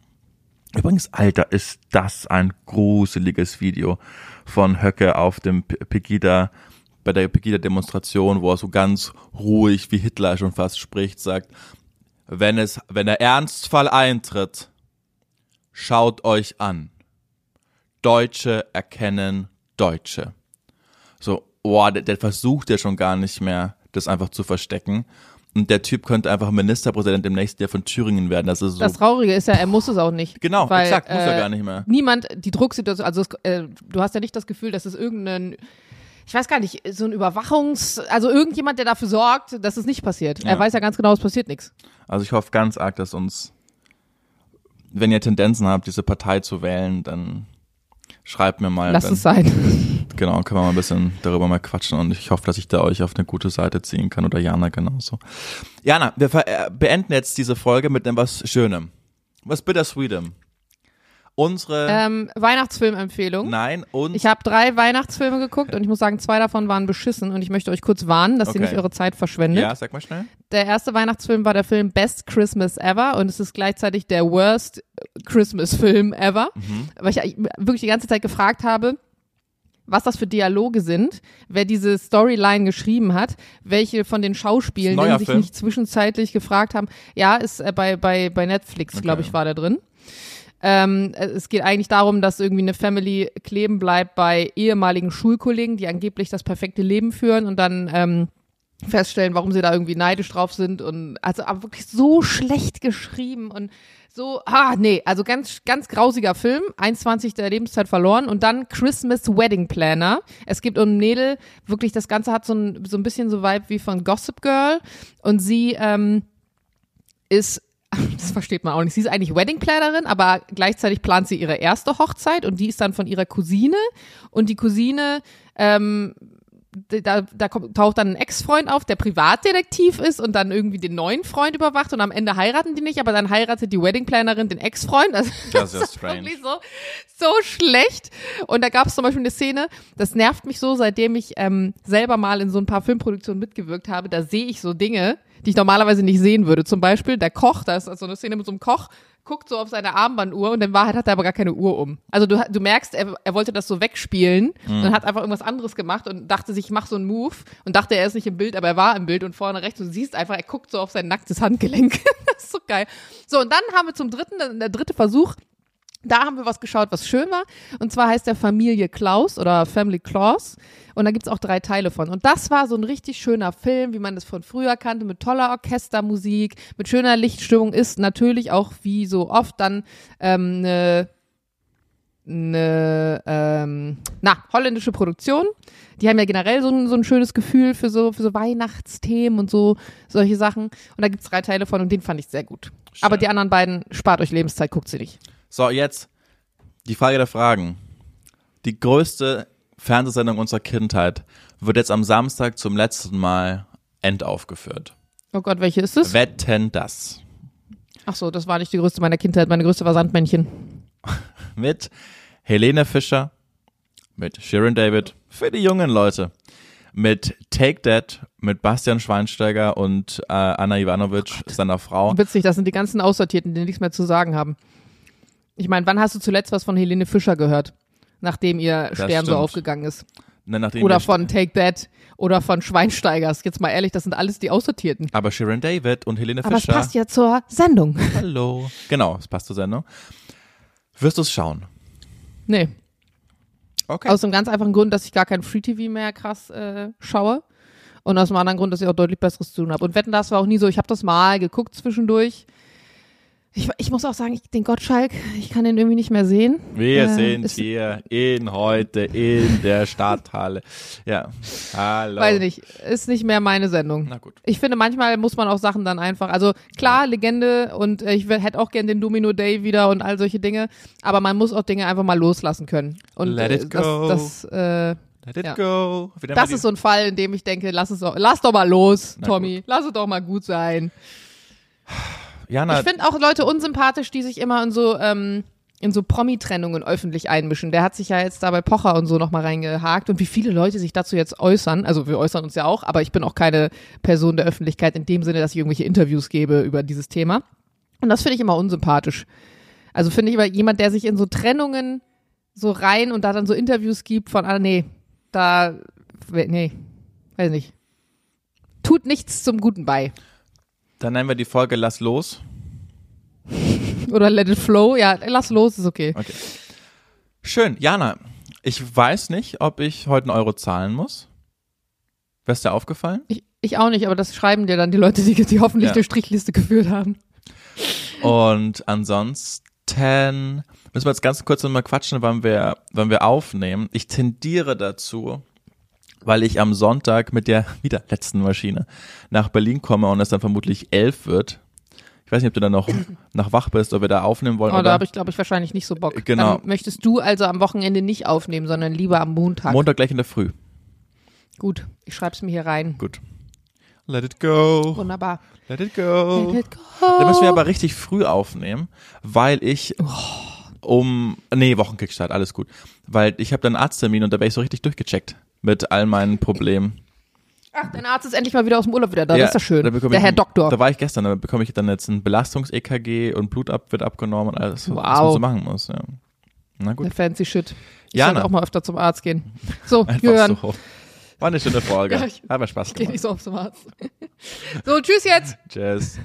Übrigens, Alter, ist das ein gruseliges Video von Höcke auf dem Pegida, bei der Pegida-Demonstration, wo er so ganz ruhig, wie Hitler schon fast spricht, sagt, wenn es, wenn der Ernstfall eintritt, schaut euch an. Deutsche erkennen Deutsche. So, boah, der, der versucht ja schon gar nicht mehr, das einfach zu verstecken. Und der Typ könnte einfach Ministerpräsident im nächsten Jahr von Thüringen werden. Das ist so. Das Traurige ist ja, er muss es auch nicht. Genau, weil, exakt, muss er äh, gar nicht mehr. Niemand, die Drucksituation, also es, äh, du hast ja nicht das Gefühl, dass es irgendein, ich weiß gar nicht, so ein Überwachungs, also irgendjemand, der dafür sorgt, dass es nicht passiert. Ja. Er weiß ja ganz genau, es passiert nichts. Also ich hoffe ganz arg, dass uns, wenn ihr Tendenzen habt, diese Partei zu wählen, dann schreibt mir mal. Lass es sein. Genau, können wir mal ein bisschen darüber mal quatschen und ich hoffe, dass ich da euch auf eine gute Seite ziehen kann oder Jana genauso. Jana, wir äh, beenden jetzt diese Folge mit etwas Schönem. Was Bittersweetem. Unsere, Ähm, Weihnachtsfilmempfehlung. nein, und Ich habe drei Weihnachtsfilme geguckt und ich muss sagen, zwei davon waren beschissen und ich möchte euch kurz warnen, dass ihr Okay. nicht eure Zeit verschwendet. ja, sag mal schnell. Der erste Weihnachtsfilm war der Film Best Christmas Ever und es ist gleichzeitig der worst Christmas Film ever, Mhm. weil ich wirklich die ganze Zeit gefragt habe, was das für Dialoge sind, wer diese Storyline geschrieben hat, welche von den Schauspielenden sich Film? nicht zwischenzeitlich gefragt haben. Ja, ist äh, bei, bei, bei Netflix, Okay. glaube ich, war der drin. Ähm, äh, es geht eigentlich darum, dass irgendwie eine Family kleben bleibt bei ehemaligen Schulkollegen, die angeblich das perfekte Leben führen und dann ähm, feststellen, warum sie da irgendwie neidisch drauf sind und also aber wirklich so schlecht geschrieben und so, ah, nee, also ganz, ganz grausiger Film, 21 der Lebenszeit verloren und dann Christmas Wedding Planner. Es gibt um Mädel, wirklich, das Ganze hat so ein, so ein bisschen so Vibe wie von Gossip Girl und sie, ähm, ist, das versteht man auch nicht, sie ist eigentlich Wedding Plannerin, aber gleichzeitig plant sie ihre erste Hochzeit und die ist dann von ihrer Cousine und die Cousine, ähm, da, da kommt, taucht dann ein Ex-Freund auf, der Privatdetektiv ist und dann irgendwie den neuen Freund überwacht und am Ende heiraten die nicht, aber dann heiratet die Wedding-Plannerin den Ex-Freund. Also, Das ist ja ist strange. wirklich so, so schlecht. Und da gab es zum Beispiel eine Szene, das nervt mich so, seitdem ich ähm, selber mal in so ein paar Filmproduktionen mitgewirkt habe, da sehe ich so Dinge, die ich normalerweise nicht sehen würde. Zum Beispiel der Koch, da ist so eine Szene mit so einem Koch, guckt so auf seine Armbanduhr und in Wahrheit hat er aber gar keine Uhr um. Also du, du merkst, er, er wollte das so wegspielen und hat einfach irgendwas anderes gemacht und dachte sich, ich mach so einen Move und dachte, er ist nicht im Bild, aber er war im Bild und vorne rechts und du siehst einfach, er guckt so auf sein nacktes Handgelenk. das ist so geil. So, und dann haben wir zum dritten, der dritte Versuch, da haben wir was geschaut, was schön war. Und zwar heißt der Familie Klaus oder Family Claus. Und da gibt's auch drei Teile von. Und das war so ein richtig schöner Film, wie man das von früher kannte, mit toller Orchestermusik, mit schöner Lichtstimmung, ist natürlich auch wie so oft dann ähm, eine eine ähm, na, holländische Produktion. Die haben ja generell so ein, so ein schönes Gefühl für so, für so Weihnachtsthemen und so solche Sachen. Und da gibt's drei Teile von und den fand ich sehr gut. Aber die anderen beiden, spart euch Lebenszeit, guckt sie nicht. So, jetzt die Frage der Fragen. Die größte Fernsehsendung unserer Kindheit wird jetzt am Samstag zum letzten Mal endaufgeführt. Oh Gott, welche ist es? Wetten das. Ach so, das war nicht die größte meiner Kindheit. Meine größte war Sandmännchen. Mit Helene Fischer, mit Sharon David, für die jungen Leute, mit Take That, mit Bastian Schweinsteiger und äh, Anna Ivanovic, seiner Frau. Witzig, das sind die ganzen Aussortierten, die nichts mehr zu sagen haben. Ich meine, wann hast du zuletzt was von Helene Fischer gehört? Nachdem ihr Stern so aufgegangen ist. Ne, nachdem Oder von Take That oder von Schweinsteigers. Jetzt mal ehrlich, das sind alles die Aussortierten. Aber Sharon David und Helene Aber es Fischer. passt ja zur Sendung. Hallo. Genau, es passt zur Sendung. Wirst du es schauen? Nee. Okay. Aus dem ganz einfachen Grund, dass ich gar kein Free TV mehr krass äh, schaue. Und aus dem anderen Grund, dass ich auch deutlich Besseres zu tun habe. Und Wetten, das war auch nie so. Ich habe das mal geguckt zwischendurch. Ich, ich muss auch sagen, ich, den Gottschalk, ich kann den irgendwie nicht mehr sehen. Wir Äh, sind hier in heute in der Stadthalle. Ja. Hallo. Weiß ich nicht, ist nicht mehr meine Sendung. Na gut. Ich finde, manchmal muss man auch Sachen dann einfach, also klar, Legende und äh, ich hätte auch gern den Domino Day wieder und all solche Dinge, aber man muss auch Dinge einfach mal loslassen können. Und Let äh, it go. das, das, äh, Let it Ja. go. Wie nennen das ist so ein Fall, in dem ich denke, lass es doch, lass doch mal los, Na Tommy, lass es doch mal gut sein. Jana, Ich finde auch Leute unsympathisch, die sich immer in so, ähm, in so Promi-Trennungen öffentlich einmischen. Der hat sich ja jetzt da bei Pocher und so nochmal reingehakt und wie viele Leute sich dazu jetzt äußern. Also wir äußern uns ja auch, aber ich bin auch keine Person der Öffentlichkeit in dem Sinne, dass ich irgendwelche Interviews gebe über dieses Thema. Und das finde ich immer unsympathisch. Also finde ich immer jemand, der sich in so Trennungen so rein und da dann so Interviews gibt von, ah nee, da, nee, weiß nicht. Tut nichts zum Guten bei. Dann nennen wir die Folge Lass los. Oder let it flow. Ja, lass los, ist okay. Okay. Schön. Jana, ich weiß nicht, ob ich heute einen Euro zahlen muss. Wär's dir aufgefallen? Ich, ich auch nicht, aber das schreiben dir dann die Leute, die, die hoffentlich Ja. eine Strichliste geführt haben. Und ansonsten müssen wir jetzt ganz kurz nochmal quatschen, wann wir, wann wir aufnehmen. Ich tendiere dazu, weil ich am Sonntag mit der wieder letzten Maschine nach Berlin komme und es dann vermutlich elf wird. Ich weiß nicht, ob du dann noch, noch wach bist, ob wir da aufnehmen wollen Oh, da oder habe ich, glaube ich, wahrscheinlich nicht so Bock. Genau. Dann möchtest du also am Wochenende nicht aufnehmen, sondern lieber am Montag. Montag gleich in der Früh. Gut, ich schreib's mir hier rein. Gut. Let it go. Wunderbar. Let it go. Let it go. Da müssen wir aber richtig früh aufnehmen, weil ich um nee Wochenkickstart alles gut, weil ich habe dann einen Arzttermin und da wäre ich so richtig durchgecheckt mit all meinen Problemen. Ach, dein Arzt ist endlich mal wieder aus dem Urlaub wieder da. das ist ja schön. Der ich Herr Doktor. Da war ich gestern, da bekomme ich dann jetzt ein Belastungs-EKG und Blut ab, wird abgenommen und alles, was Wow. man so machen muss. Ja. Na gut, Der fancy Shit. Ich Jana. sollte auch mal öfter zum Arzt gehen. So, Jörn, so. War eine schöne Folge. Ja, ich- Hat mir Spaß geh gemacht. nicht so oft zum Arzt. So, tschüss jetzt. Tschüss.